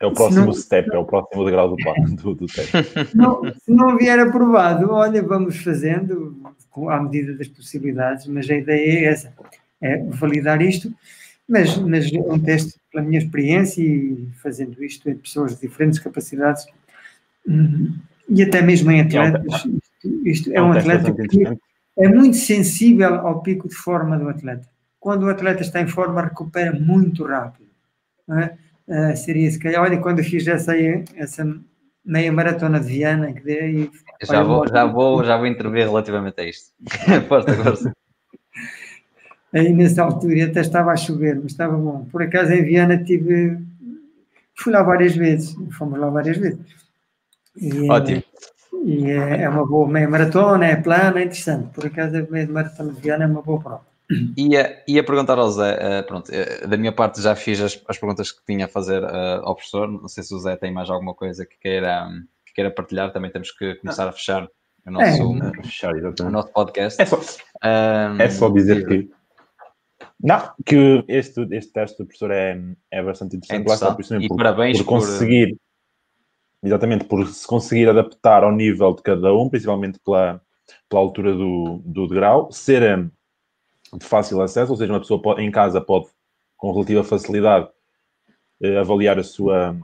é o próximo não, step, é o próximo degrau do, do, do teste. Não, se não vier aprovado, olha, vamos fazendo à medida das possibilidades, mas a ideia é essa, é validar isto mas, mas é um teste, pela minha experiência e fazendo isto em pessoas de diferentes capacidades e até mesmo em atletas, isto, isto é, é um, atleta que é muito sensível ao pico de forma do atleta. Quando o atleta está em forma, recupera muito rápido. É? Uh, seria se calhar, olha, quando eu fiz essa, essa meia maratona de Viana, que dei. Já vou, já, vou, já vou intervir relativamente a isto. força, força aí nessa altura até estava a chover, mas estava bom. Por acaso em Viana tive, fui lá várias vezes, fomos lá várias vezes. E, Ótimo. E é, é, uma boa meia maratona, é plana, é interessante. Por acaso a meia maratona de Viana é uma boa prova. Ia, ia perguntar ao Zé, uh, pronto, uh, da minha parte já fiz as, as perguntas que tinha a fazer uh, ao professor, não sei se o Zé tem mais alguma coisa que queira, um, que queira partilhar, também temos que começar a fechar o nosso, é, fechar, o nosso podcast. É só, é só dizer que não, que este, este teste do professor é, é bastante interessante. É interessante. E por, parabéns por conseguir, por... exatamente, por se conseguir adaptar ao nível de cada um, principalmente pela, pela altura do, do degrau, ser de fácil acesso, ou seja, uma pessoa pode, em casa pode, com relativa facilidade, eh, avaliar a sua,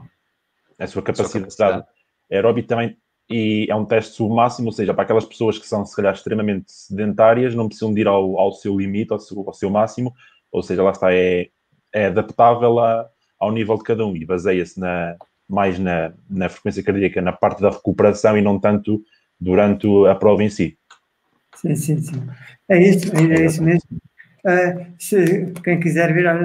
a sua capacidade, a sua capacidade. aeróbica também e é um teste submáximo, ou seja, para aquelas pessoas que são, se calhar, extremamente sedentárias, não precisam de ir ao, ao seu limite, ao seu, ao seu máximo, ou seja, lá está, é, é adaptável a, ao nível de cada um e baseia-se na, mais na, na frequência cardíaca, na parte da recuperação e não tanto durante a prova em si. Sim, sim, sim. É isso, é, é isso mesmo. Uh, se quem quiser ver, há,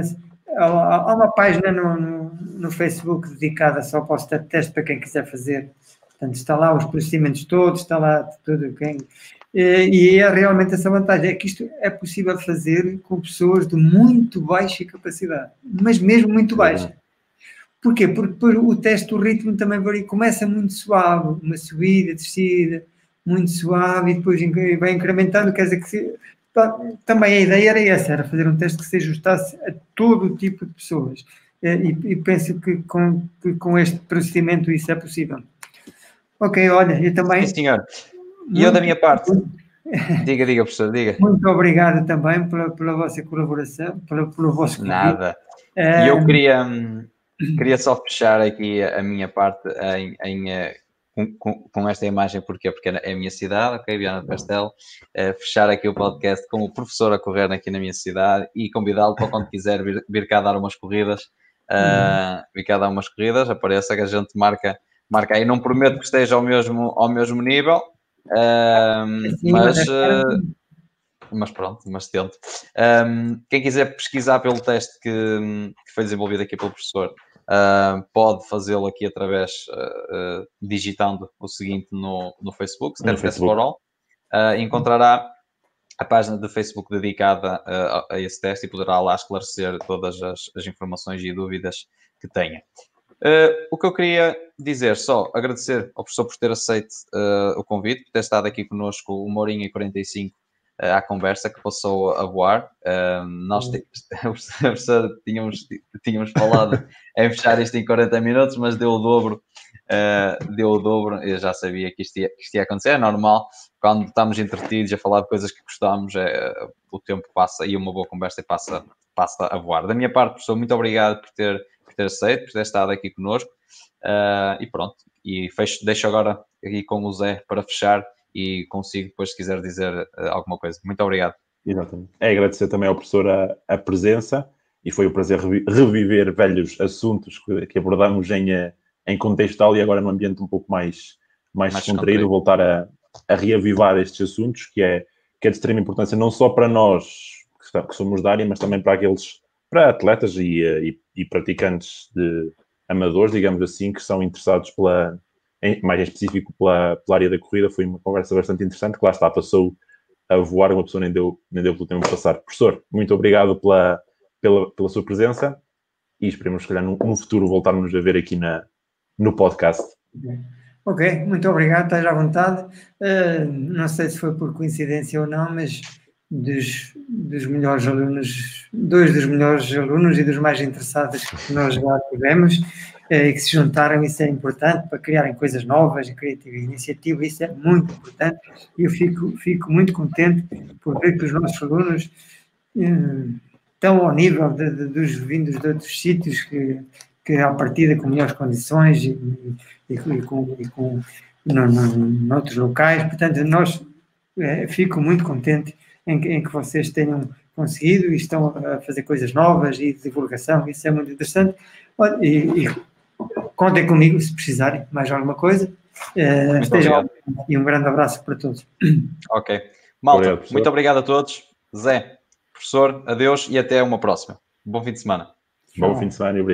há uma página no, no, no, Facebook dedicada só para o teste para quem quiser fazer. Portanto, está lá os procedimentos todos, está lá tudo. Quem, e é realmente essa vantagem, é que isto é possível fazer com pessoas de muito baixa capacidade, mas mesmo muito baixa. Porquê? Porque o teste do ritmo também varia, começa muito suave, uma subida, descida, muito suave, e depois vai incrementando, quer dizer que também a ideia era essa, era fazer um teste que se ajustasse a todo o tipo de pessoas. E, e penso que com, que com este procedimento isso é possível. Ok, olha, eu também. Sim, senhor. E eu da minha parte. Diga, diga, professor, diga. Muito obrigado também pela, pela vossa colaboração, pela, pelo vosso convite. Nada. E eu queria, queria só fechar aqui a minha parte em, em eh, com, com, esta imagem, porquê? Porque é a minha cidade, ok, Viana do Castelo, uh, fechar aqui o podcast com o professor a correr aqui na minha cidade e convidá-lo para quando quiser vir, vir cá dar umas corridas, uh, vir cá dar umas corridas, apareça que a gente marca, marca aí, não prometo que esteja ao mesmo, ao mesmo nível, uh, mas... mas pronto, mas tento. Um, quem quiser pesquisar pelo teste que, que foi desenvolvido aqui pelo professor, Uh, pode fazê-lo aqui através, uh, uh, digitando o seguinte no, no Facebook, Stand for All. encontrará a página de Facebook dedicada a, a, esse teste e poderá lá esclarecer todas as, as informações e dúvidas que tenha. o que eu queria dizer, só agradecer ao professor por ter aceito o convite, por ter estado aqui conosco uma horinha e 45 eh, à conversa que passou a voar. nós tínhamos, tínhamos falado em fechar isto em 40 minutos, mas deu o dobro. Uh, deu o dobro, eu já sabia que isto, ia, que isto ia acontecer, é normal. Quando estamos entretidos a falar de coisas que gostamos, é, o tempo passa e uma boa conversa passa, passa a voar. Da minha parte, professor, muito obrigado por ter, por ter aceito, por ter estado aqui connosco. Uh, e pronto, e fecho, deixo agora aqui com o Zé para fechar e consigo depois, se quiser dizer uh, alguma coisa. Muito obrigado. Exatamente. É agradecer também ao professor a, a presença e foi um prazer reviver velhos assuntos que, que abordamos em, eh, em contextual e agora num ambiente um pouco mais, mais, mais descontraído, voltar a, a reavivar estes assuntos, que é, que é de extrema importância não só para nós que, que somos da área, mas também para aqueles, para atletas e, eh, e, e praticantes de amadores, digamos assim, que são interessados pela, mais em específico pela, pela, área da corrida, foi uma conversa bastante interessante, que lá está, passou a voar, uma pessoa nem deu, nem deu pelo tempo de passar. Professor, muito obrigado pela, pela, pela sua presença e esperemos, se calhar, no, no futuro voltarmos a ver aqui na, no podcast. Ok, muito obrigado, estás à vontade. Uh, não sei se foi por coincidência ou não, mas dos, dos melhores alunos, dois dos melhores alunos e dos mais interessados que nós já tivemos, eh, que se juntaram, isso é importante para criarem coisas novas, criativa iniciativa, isso é muito importante e eu fico, fico muito contente por ver que os nossos alunos eh, estão ao nível de, de, dos vindos de outros sítios que, que à partida com melhores condições e, e, e com, e com no, no, noutros locais, portanto nós é, fico muito contente em, em que vocês tenham conseguido e estão a fazer coisas novas e divulgação, isso é muito interessante. E, e contem comigo se precisarem mais alguma coisa. Uh, estejam e um grande abraço para todos. Ok. Malta, obrigado, muito obrigado a todos. Zé, professor, adeus e até uma próxima. Bom fim de semana. Bom fim de semana e obrigado.